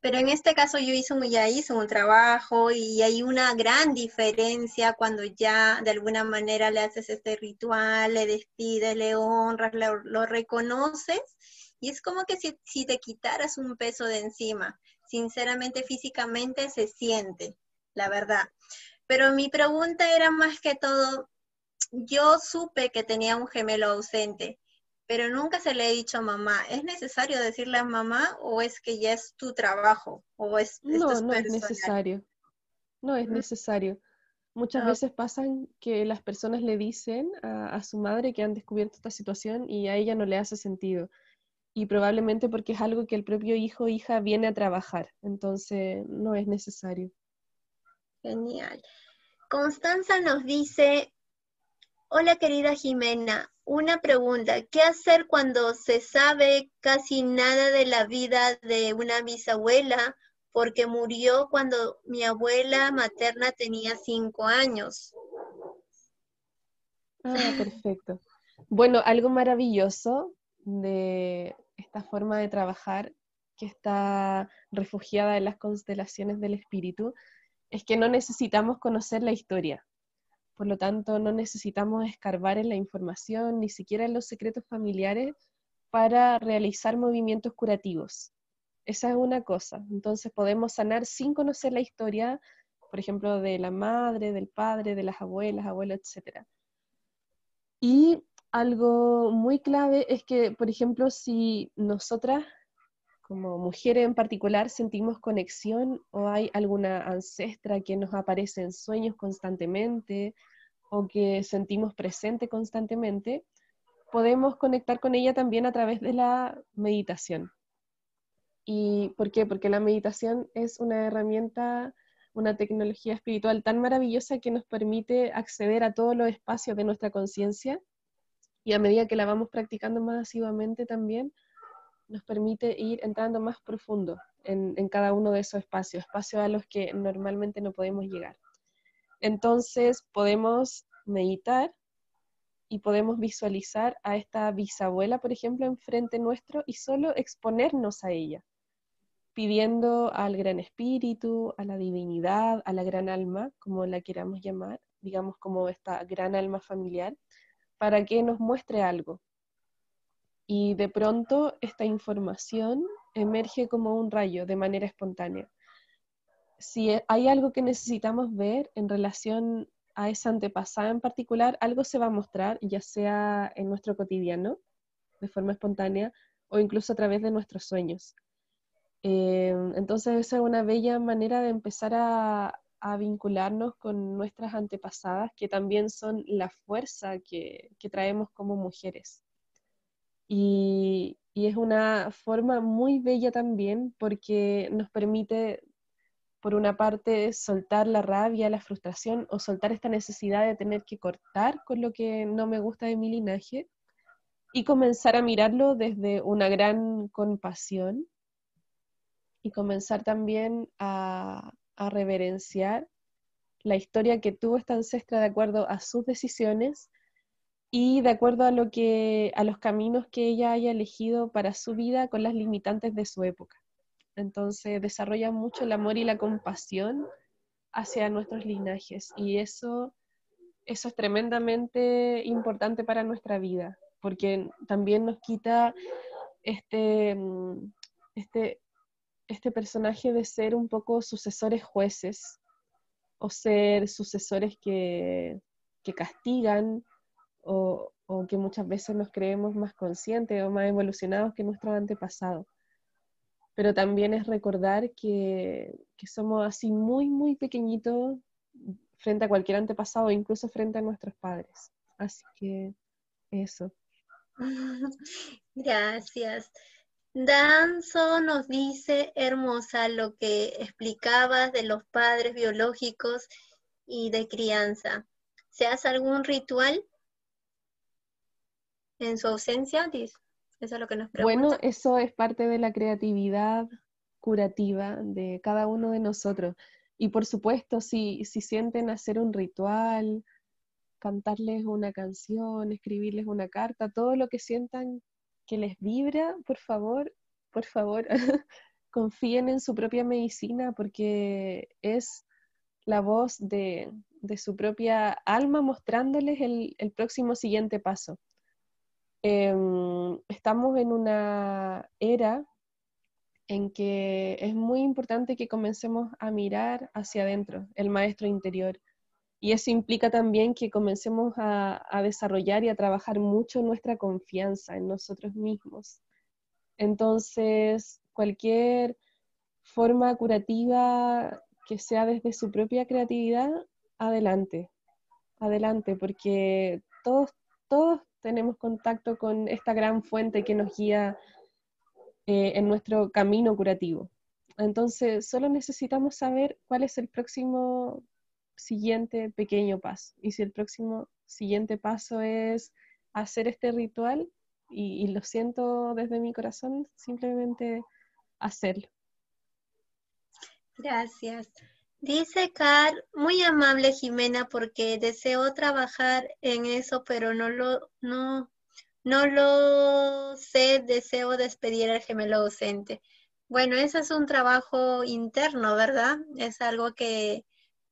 pero en este caso yo hice un, ya hice un trabajo y hay una gran diferencia cuando ya de alguna manera le haces este ritual, le despides, le honras, lo reconoces y es como que si, si te quitaras un peso de encima. Sinceramente, físicamente se siente, la verdad. Pero mi pregunta era más que todo, yo supe que tenía un gemelo ausente, pero nunca se le he dicho a mamá. ¿Es necesario decirle a mamá o es que ya es tu trabajo? O es, no, no es necesario. No es necesario. Muchas ah. veces pasan que las personas le dicen a, a, su madre que han descubierto esta situación y a ella no le hace sentido y probablemente porque es algo que el propio hijo o hija viene a trabajar, entonces no es necesario. Genial. Constanza nos dice, hola querida Jimena, una pregunta, ¿qué hacer cuando se sabe casi nada de la vida de una bisabuela porque murió cuando mi abuela materna tenía cinco años? Ah, perfecto. Bueno, algo maravilloso de esta forma de trabajar que está refugiada en las constelaciones del espíritu, es que no necesitamos conocer la historia. Por lo tanto, no necesitamos escarbar en la información, ni siquiera en los secretos familiares, para realizar movimientos curativos. Esa es una cosa. Entonces podemos sanar sin conocer la historia, por ejemplo, de la madre, del padre, de las abuelas, abuelos, etc. Y algo muy clave es que, por ejemplo, si nosotras, como mujeres en particular, sentimos conexión o hay alguna ancestra que nos aparece en sueños constantemente o que sentimos presente constantemente, podemos conectar con ella también a través de la meditación. ¿Y por qué? Porque la meditación es una herramienta, una tecnología espiritual tan maravillosa que nos permite acceder a todos los espacios de nuestra conciencia y a medida que la vamos practicando más asiduamente también, nos permite ir entrando más profundo en, cada uno de esos espacios, espacios a los que normalmente no podemos llegar. Entonces podemos meditar y podemos visualizar a esta bisabuela, por ejemplo, enfrente nuestro y solo exponernos a ella, pidiendo al gran espíritu, a la divinidad, a la gran alma, como la queramos llamar, digamos como esta gran alma familiar, para que nos muestre algo. Y de pronto esta información emerge como un rayo de manera espontánea. Si hay algo que necesitamos ver en relación a esa antepasada en particular, algo se va a mostrar, ya sea en nuestro cotidiano, de forma espontánea, o incluso a través de nuestros sueños. Eh, entonces esa es una bella manera de empezar a, a vincularnos con nuestras antepasadas, que también son la fuerza que, traemos como mujeres. Y, y, es una forma muy bella también porque nos permite, por una parte, soltar la rabia, la frustración o soltar esta necesidad de tener que cortar con lo que no me gusta de mi linaje y comenzar a mirarlo desde una gran compasión y comenzar también a, a reverenciar la historia que tuvo esta ancestra de acuerdo a sus decisiones y de acuerdo a, lo que, a los caminos que ella haya elegido para su vida con las limitantes de su época. Entonces desarrolla mucho el amor y la compasión hacia nuestros linajes y eso, eso es tremendamente importante para nuestra vida, porque también nos quita este, mm, este, este personaje de ser un poco sucesores jueces o ser sucesores que, que castigan o, o, que muchas veces nos creemos más conscientes o más evolucionados que nuestros antepasados. Pero también es recordar que, que somos así muy, muy pequeñitos frente a cualquier antepasado, incluso frente a nuestros padres. Así que eso. Gracias. Danzo nos dice, hermosa, lo que explicabas de los padres biológicos y de crianza. ¿Se hace algún ritual en su ausencia? Eso es lo que nos pregunta. Bueno, eso es parte de la creatividad curativa de cada uno de nosotros. Y por supuesto, si, si sienten hacer un ritual, cantarles una canción, escribirles una carta, todo lo que sientan que les vibra, por favor, por favor, confíen en su propia medicina porque es la voz de, su propia alma mostrándoles el, próximo siguiente paso. Em, estamos en una era en que es muy importante que comencemos a mirar hacia adentro, el maestro interior, y eso implica también que comencemos a, desarrollar y a trabajar mucho nuestra confianza en nosotros mismos. Entonces, cualquier forma curativa que sea desde su propia creatividad, adelante, adelante, porque todos, todos tenemos contacto con esta gran fuente que nos guía eh, en nuestro camino curativo. Entonces, solo necesitamos saber cuál es el próximo siguiente pequeño paso. Y si el próximo siguiente paso es hacer este ritual, y, lo siento desde mi corazón, simplemente hacerlo. Gracias. Dice Car, muy amable Jimena, porque deseo trabajar en eso, pero no lo, no, no lo sé, deseo despedir al gemelo docente. Bueno, ese es un trabajo interno, ¿verdad? Es algo que,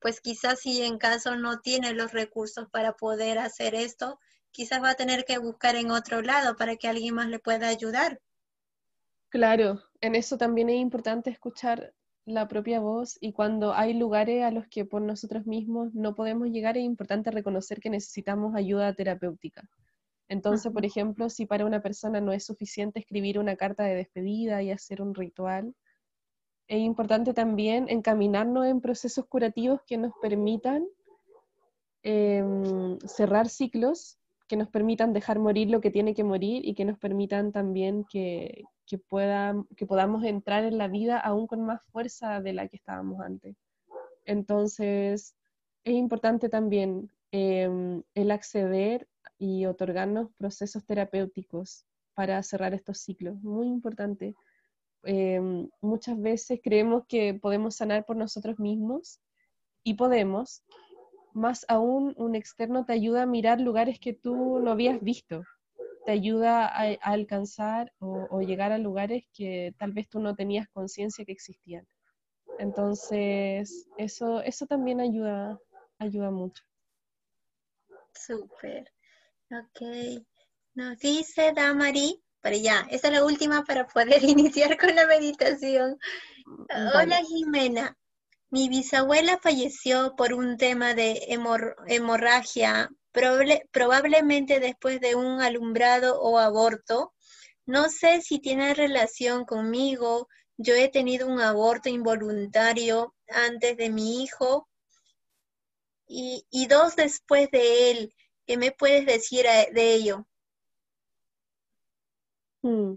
pues quizás si en caso no tiene los recursos para poder hacer esto, quizás va a tener que buscar en otro lado para que alguien más le pueda ayudar. Claro, en eso también es importante escuchar la propia voz y cuando hay lugares a los que por nosotros mismos no podemos llegar, es importante reconocer que necesitamos ayuda terapéutica. Entonces, por ejemplo, si para una persona no es suficiente escribir una carta de despedida y hacer un ritual, es importante también encaminarnos en procesos curativos que nos permitan em, cerrar ciclos, que nos permitan dejar morir lo que tiene que morir y que nos permitan también que, que, que podamos entrar en la vida aún con más fuerza de la que estábamos antes. Entonces, es importante también em, el acceder y otorgarnos procesos terapéuticos para cerrar estos ciclos. Muy importante Em, muchas veces creemos que podemos sanar por nosotros mismos y podemos, más aún un externo te ayuda a mirar lugares que tú no habías visto, te ayuda a, alcanzar o, llegar a lugares que tal vez tú no tenías conciencia que existían. Entonces, eso, eso también ayuda, ayuda mucho. Súper. Ok. Nos dice Damari para ya, esa es la última para poder iniciar con la meditación. Hola Jimena, mi bisabuela falleció por un tema de hemorragia, probablemente después de un alumbrado o aborto. No sé si tiene relación conmigo. Yo he tenido un aborto involuntario antes de mi hijo y, y dos después de él. ¿Qué me puedes decir de ello? Mm.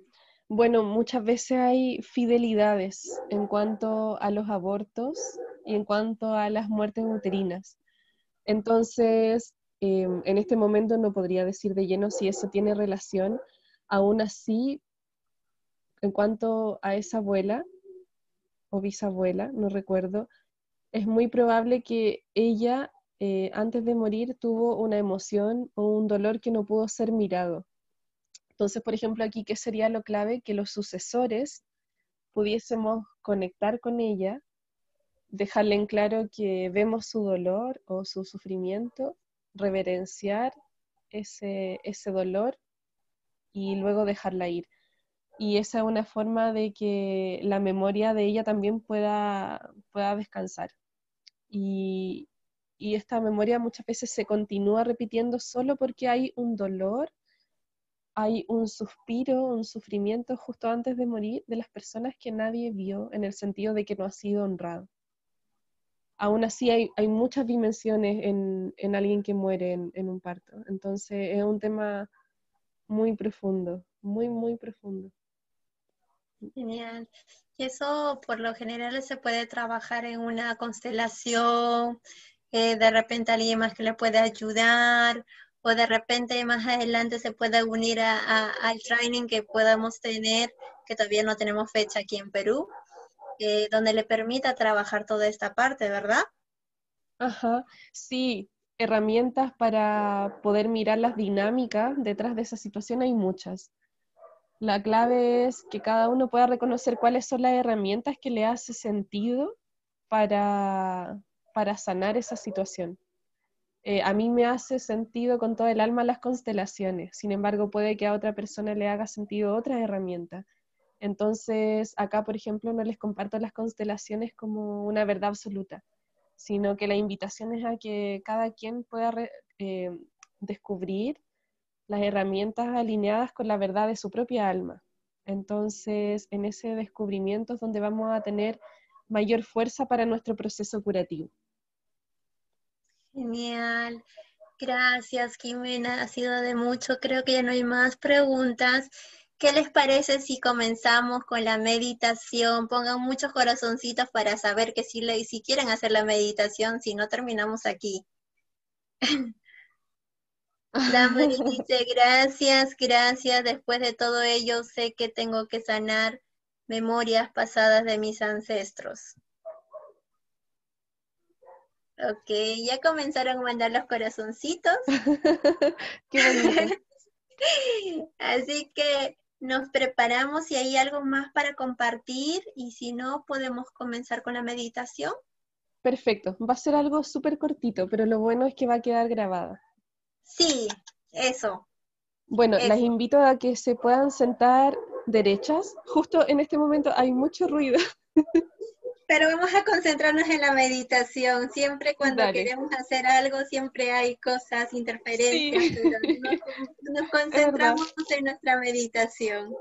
Bueno, muchas veces hay fidelidades en cuanto a los abortos y en cuanto a las muertes uterinas. Entonces, em, en este momento no podría decir de lleno si eso tiene relación. Aún así, en cuanto a esa abuela o bisabuela, no recuerdo, es muy probable que ella eh, antes de morir tuvo una emoción o un dolor que no pudo ser mirado. Entonces, por ejemplo, aquí, ¿qué sería lo clave? Que los sucesores pudiésemos conectar con ella, dejarle en claro que vemos su dolor o su sufrimiento, reverenciar ese, ese dolor y luego dejarla ir. Y esa es una forma de que la memoria de ella también pueda, pueda descansar. Y, y esta memoria muchas veces se continúa repitiendo solo porque hay un dolor, hay un suspiro, un sufrimiento justo antes de morir de las personas que nadie vio en el sentido de que no ha sido honrado. Aún así hay, muchas dimensiones en, en, alguien que muere en, un parto. Entonces es un tema muy profundo, muy, muy profundo. Genial. Y eso por lo general se puede trabajar en una constelación, de repente alguien más que le puede ayudar o de repente más adelante se puede unir a, al training que podamos tener, que todavía no tenemos fecha aquí en Perú, eh, donde le permita trabajar toda esta parte, ¿verdad? Ajá, sí, herramientas para poder mirar las dinámicas detrás de esa situación hay muchas. La clave es que cada uno pueda reconocer cuáles son las herramientas que le hace sentido para, para sanar esa situación. Eh, a mí me hace sentido con todo el alma las constelaciones, sin embargo puede que a otra persona le haga sentido otra herramienta. Entonces, acá, por ejemplo, no les comparto las constelaciones como una verdad absoluta, sino que la invitación es a que cada quien pueda eh, descubrir las herramientas alineadas con la verdad de su propia alma. Entonces, en ese descubrimiento es donde vamos a tener mayor fuerza para nuestro proceso curativo. Genial. Gracias, Jimena. Ha sido de mucho. Creo que ya no hay más preguntas. ¿Qué les parece si comenzamos con la meditación? Pongan muchos corazoncitos para saber que si, le, si quieren hacer la meditación, si no terminamos aquí. Dice, gracias, gracias. Después de todo ello, sé que tengo que sanar memorias pasadas de mis ancestros. Ok, ya comenzaron a mandar los corazoncitos. Qué Así que nos preparamos si hay algo más para compartir y si no, podemos comenzar con la meditación. Perfecto, va a ser algo súper cortito, pero lo bueno es que va a quedar grabada. Sí, eso. Bueno, las invito a que se puedan sentar derechas. Justo en este momento hay mucho ruido. Pero vamos a concentrarnos en la meditación. Siempre cuando queremos hacer algo, siempre hay cosas, interferencias. Nos, concentramos en nuestra meditación.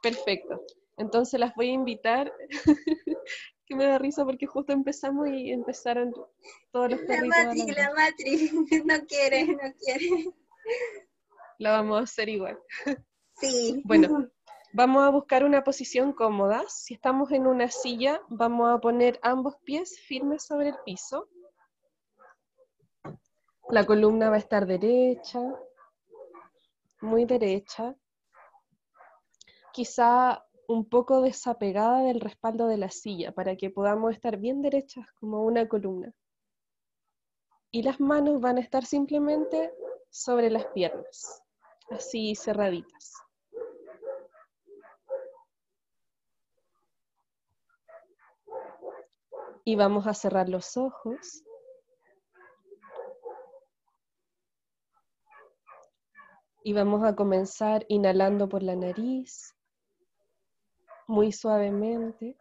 Perfecto. Entonces las voy a invitar, que me da risa porque justo empezamos y empezaron todos los perritos. La Matri, la Matri, no quiere, no quiere. La vamos a hacer igual. Sí. Bueno, Vamos a buscar una posición cómoda. Si estamos en una silla, vamos a poner ambos pies firmes sobre el piso. La columna va a estar derecha, muy derecha. Quizá un poco desapegada del respaldo de la silla para que podamos estar bien derechas como una columna. Y las manos van a estar simplemente sobre las piernas, así cerraditas. Y vamos a cerrar los ojos. Y vamos a comenzar inhalando por la nariz, muy suavemente.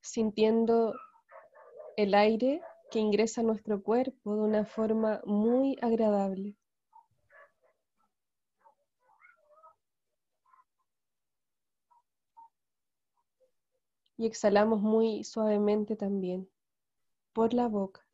Sintiendo el aire que ingresa a nuestro cuerpo de una forma muy agradable. Y exhalamos muy suavemente también por la boca.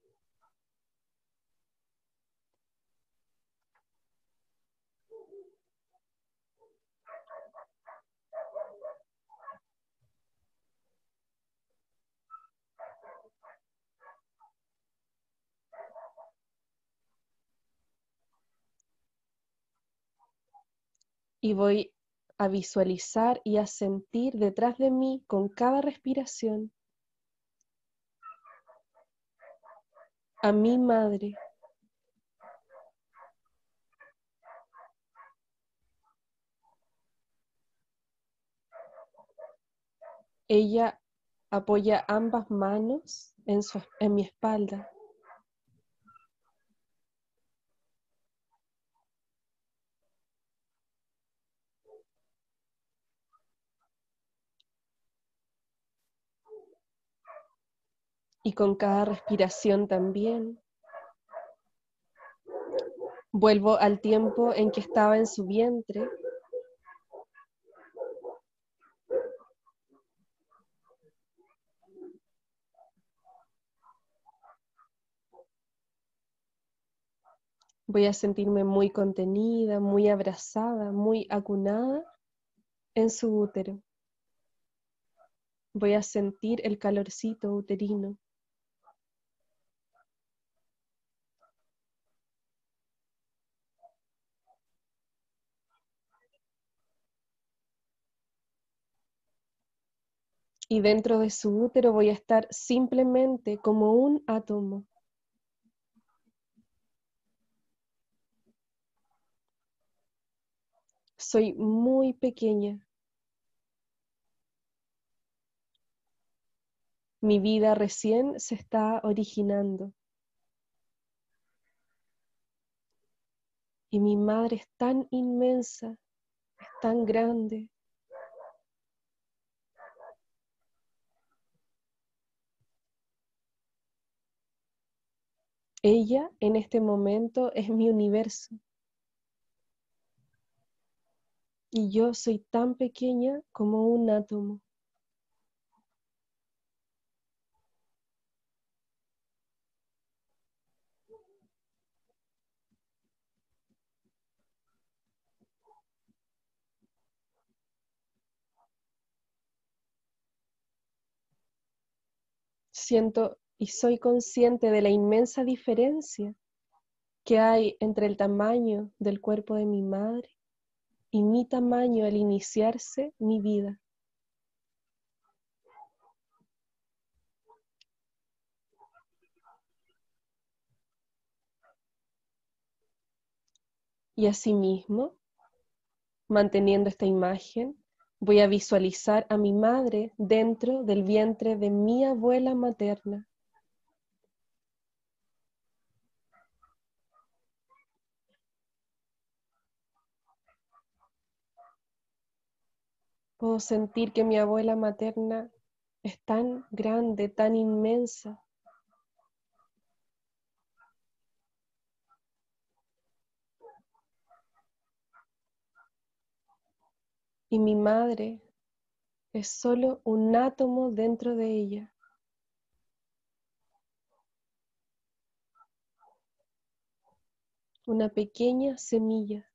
Y voy a visualizar y a sentir detrás de mí con cada respiración a mi madre. Ella apoya ambas manos en, su, en mi espalda. Y con cada respiración también. Vuelvo al tiempo en que estaba en su vientre. Voy a sentirme muy contenida, muy abrazada, muy acunada en su útero. Voy a sentir el calorcito uterino. Y dentro de su útero voy a estar simplemente como un átomo. Soy muy pequeña. Mi vida recién se está originando. Y mi madre es tan inmensa, es tan grande. Ella en este momento es mi universo. Y yo soy tan pequeña como un átomo. Siento y soy consciente de la inmensa diferencia que hay entre el tamaño del cuerpo de mi madre y mi tamaño al iniciarse mi vida. Y asimismo, manteniendo esta imagen, voy a visualizar a mi madre dentro del vientre de mi abuela materna. Puedo sentir que mi abuela materna es tan grande, tan inmensa. Y mi madre es solo un átomo dentro de ella. Una pequeña semilla.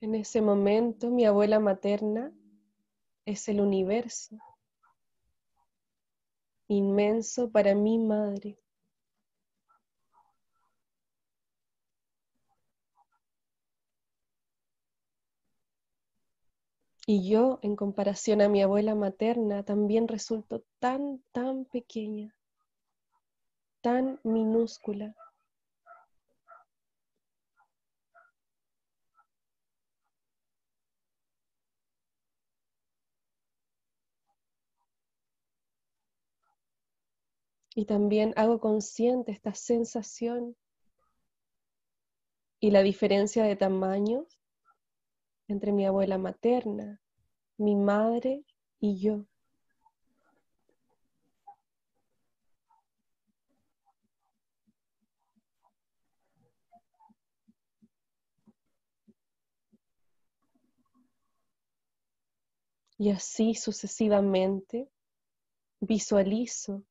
En ese momento mi abuela materna es el universo inmenso para mi madre. Y yo, en comparación a mi abuela materna, también resulto tan, tan pequeña, tan minúscula. Y también hago consciente esta sensación y la diferencia de tamaños entre mi abuela materna, mi madre y yo. Y así sucesivamente visualizo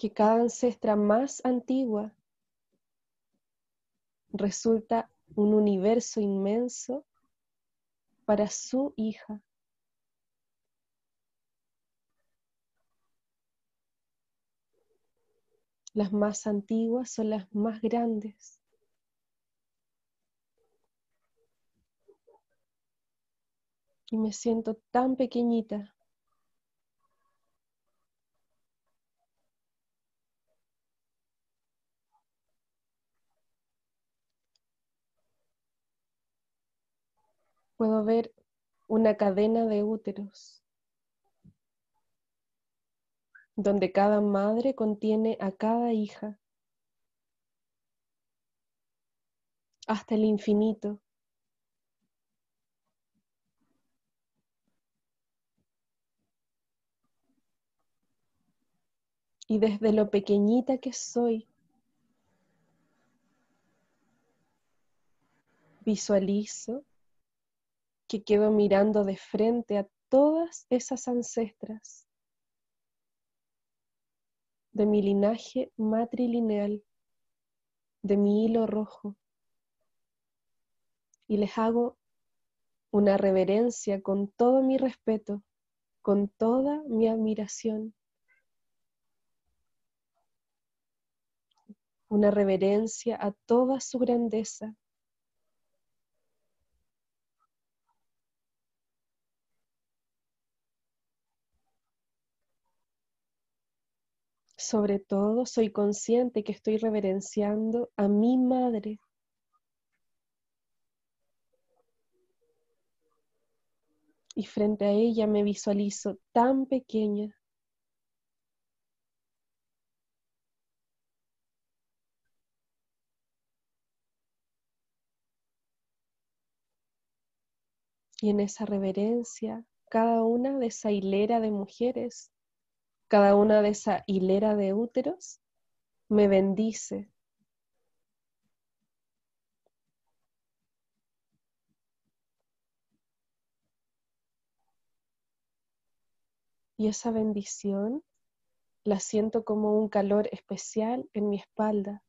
que cada ancestra más antigua resulta un universo inmenso para su hija. Las más antiguas son las más grandes. Y me siento tan pequeñita Puedo ver una cadena de úteros, donde cada madre contiene a cada hija, hasta el infinito. Y desde lo pequeñita que soy, visualizo que quedo mirando de frente a todas esas ancestras de mi linaje matrilineal, de mi hilo rojo, y les hago una reverencia con todo mi respeto, con toda mi admiración. Una reverencia a toda su grandeza, Sobre todo, soy consciente que estoy reverenciando a mi madre. Y frente a ella me visualizo tan pequeña. Y en esa reverencia, cada una de esa hilera de mujeres cada una de esa hilera de úteros me bendice. Y esa bendición la siento como un calor especial en mi espalda.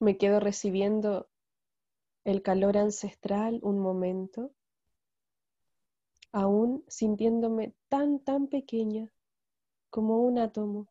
Me quedo recibiendo el calor ancestral un momento, aún sintiéndome tan, tan pequeña como un átomo.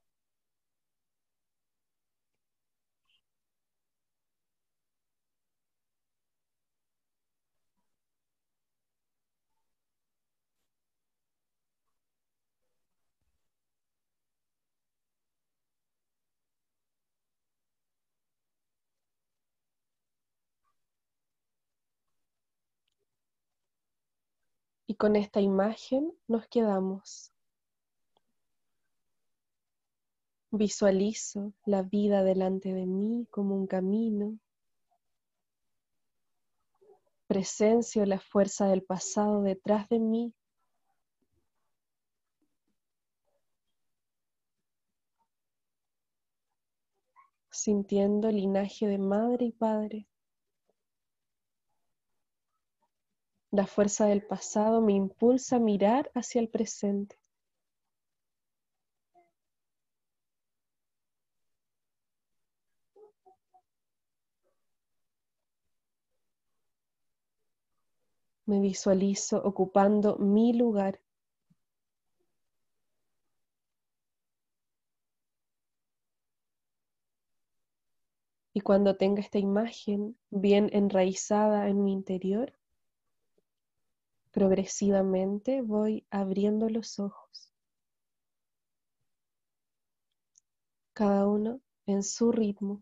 Con esta imagen nos quedamos. Visualizo la vida delante de mí como un camino. Presencio la fuerza del pasado detrás de mí. Sintiendo linaje de madre y padre. La fuerza del pasado me impulsa a mirar hacia el presente. Me visualizo ocupando mi lugar. Y cuando tenga esta imagen bien enraizada en mi interior, Progresivamente voy abriendo los ojos, cada uno en su ritmo.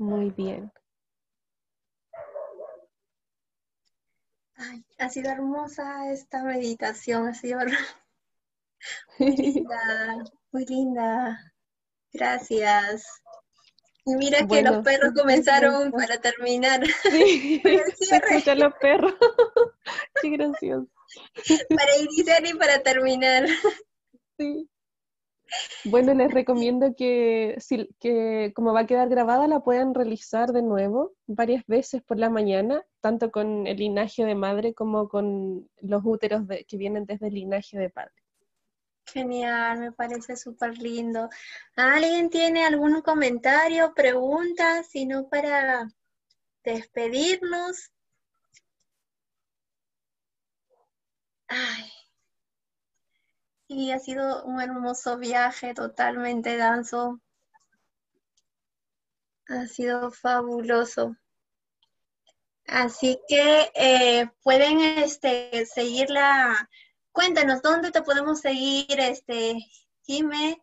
Muy bien. ha sido hermosa esta meditación, ha sido muy linda, muy linda. Gracias. Y mira que los perros comenzaron para terminar. Sí, se escuchan los perros. Qué gracioso. Para iniciar y para terminar. Sí. Bueno, les recomiendo que, si, que como va a quedar grabada, la puedan realizar de nuevo varias veces por la mañana, tanto con el linaje de madre como con los úteros que vienen desde el linaje de padre. Genial, me parece súper lindo. ¿Alguien tiene algún comentario, pregunta, sino para despedirnos? Ay. Y ha sido un hermoso viaje, totalmente danzo. Ha sido fabuloso. Así que eh, pueden este, seguirla cuéntanos, ¿dónde te podemos seguir, este, Jime?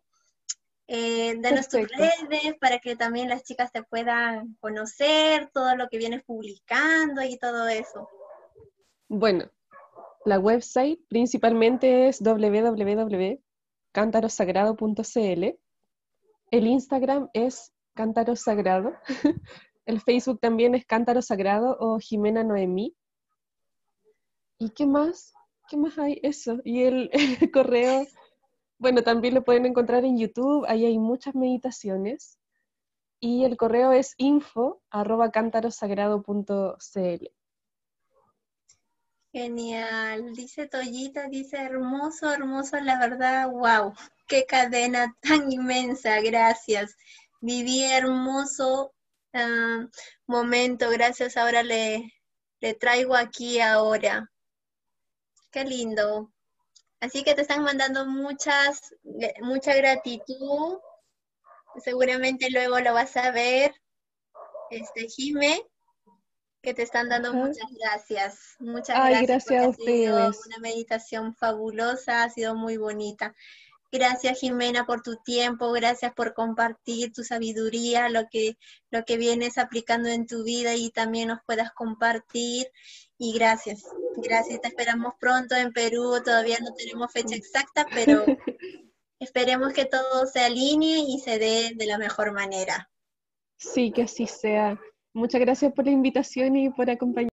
Eh, danos tus redes para que también las chicas te puedan conocer, todo lo que vienes publicando y todo eso. Bueno, la website principalmente es www.cantarosagrado.cl. El Instagram es Cántaro Sagrado. El Facebook también es Cántaro Sagrado o Jimena Noemí. ¿Y qué más? ¿qué más hay? Eso. Y el, correo, bueno, también lo pueden encontrar en YouTube, ahí hay muchas meditaciones. Y el correo es info arroba Genial, dice Toyita, dice hermoso, hermoso, la verdad, wow, qué cadena tan inmensa, gracias. Viví hermoso ah, momento, gracias, ahora le, le traigo aquí ahora. Qué lindo. Así que te están mandando muchas, mucha gratitud. Seguramente luego lo vas a ver, este Jime, que te están dando muchas gracias. Muchas Ay, gracias. a ustedes. una meditación fabulosa, ha sido muy bonita. Gracias Jimena por tu tiempo, gracias por compartir tu sabiduría, lo que, lo que vienes aplicando en tu vida y también nos puedas compartir. Y gracias, gracias, te esperamos pronto en Perú, todavía no tenemos fecha exacta, pero esperemos que todo se alinee y se dé de la mejor manera. Sí, que así sea. Muchas gracias por la invitación y por acompañarnos.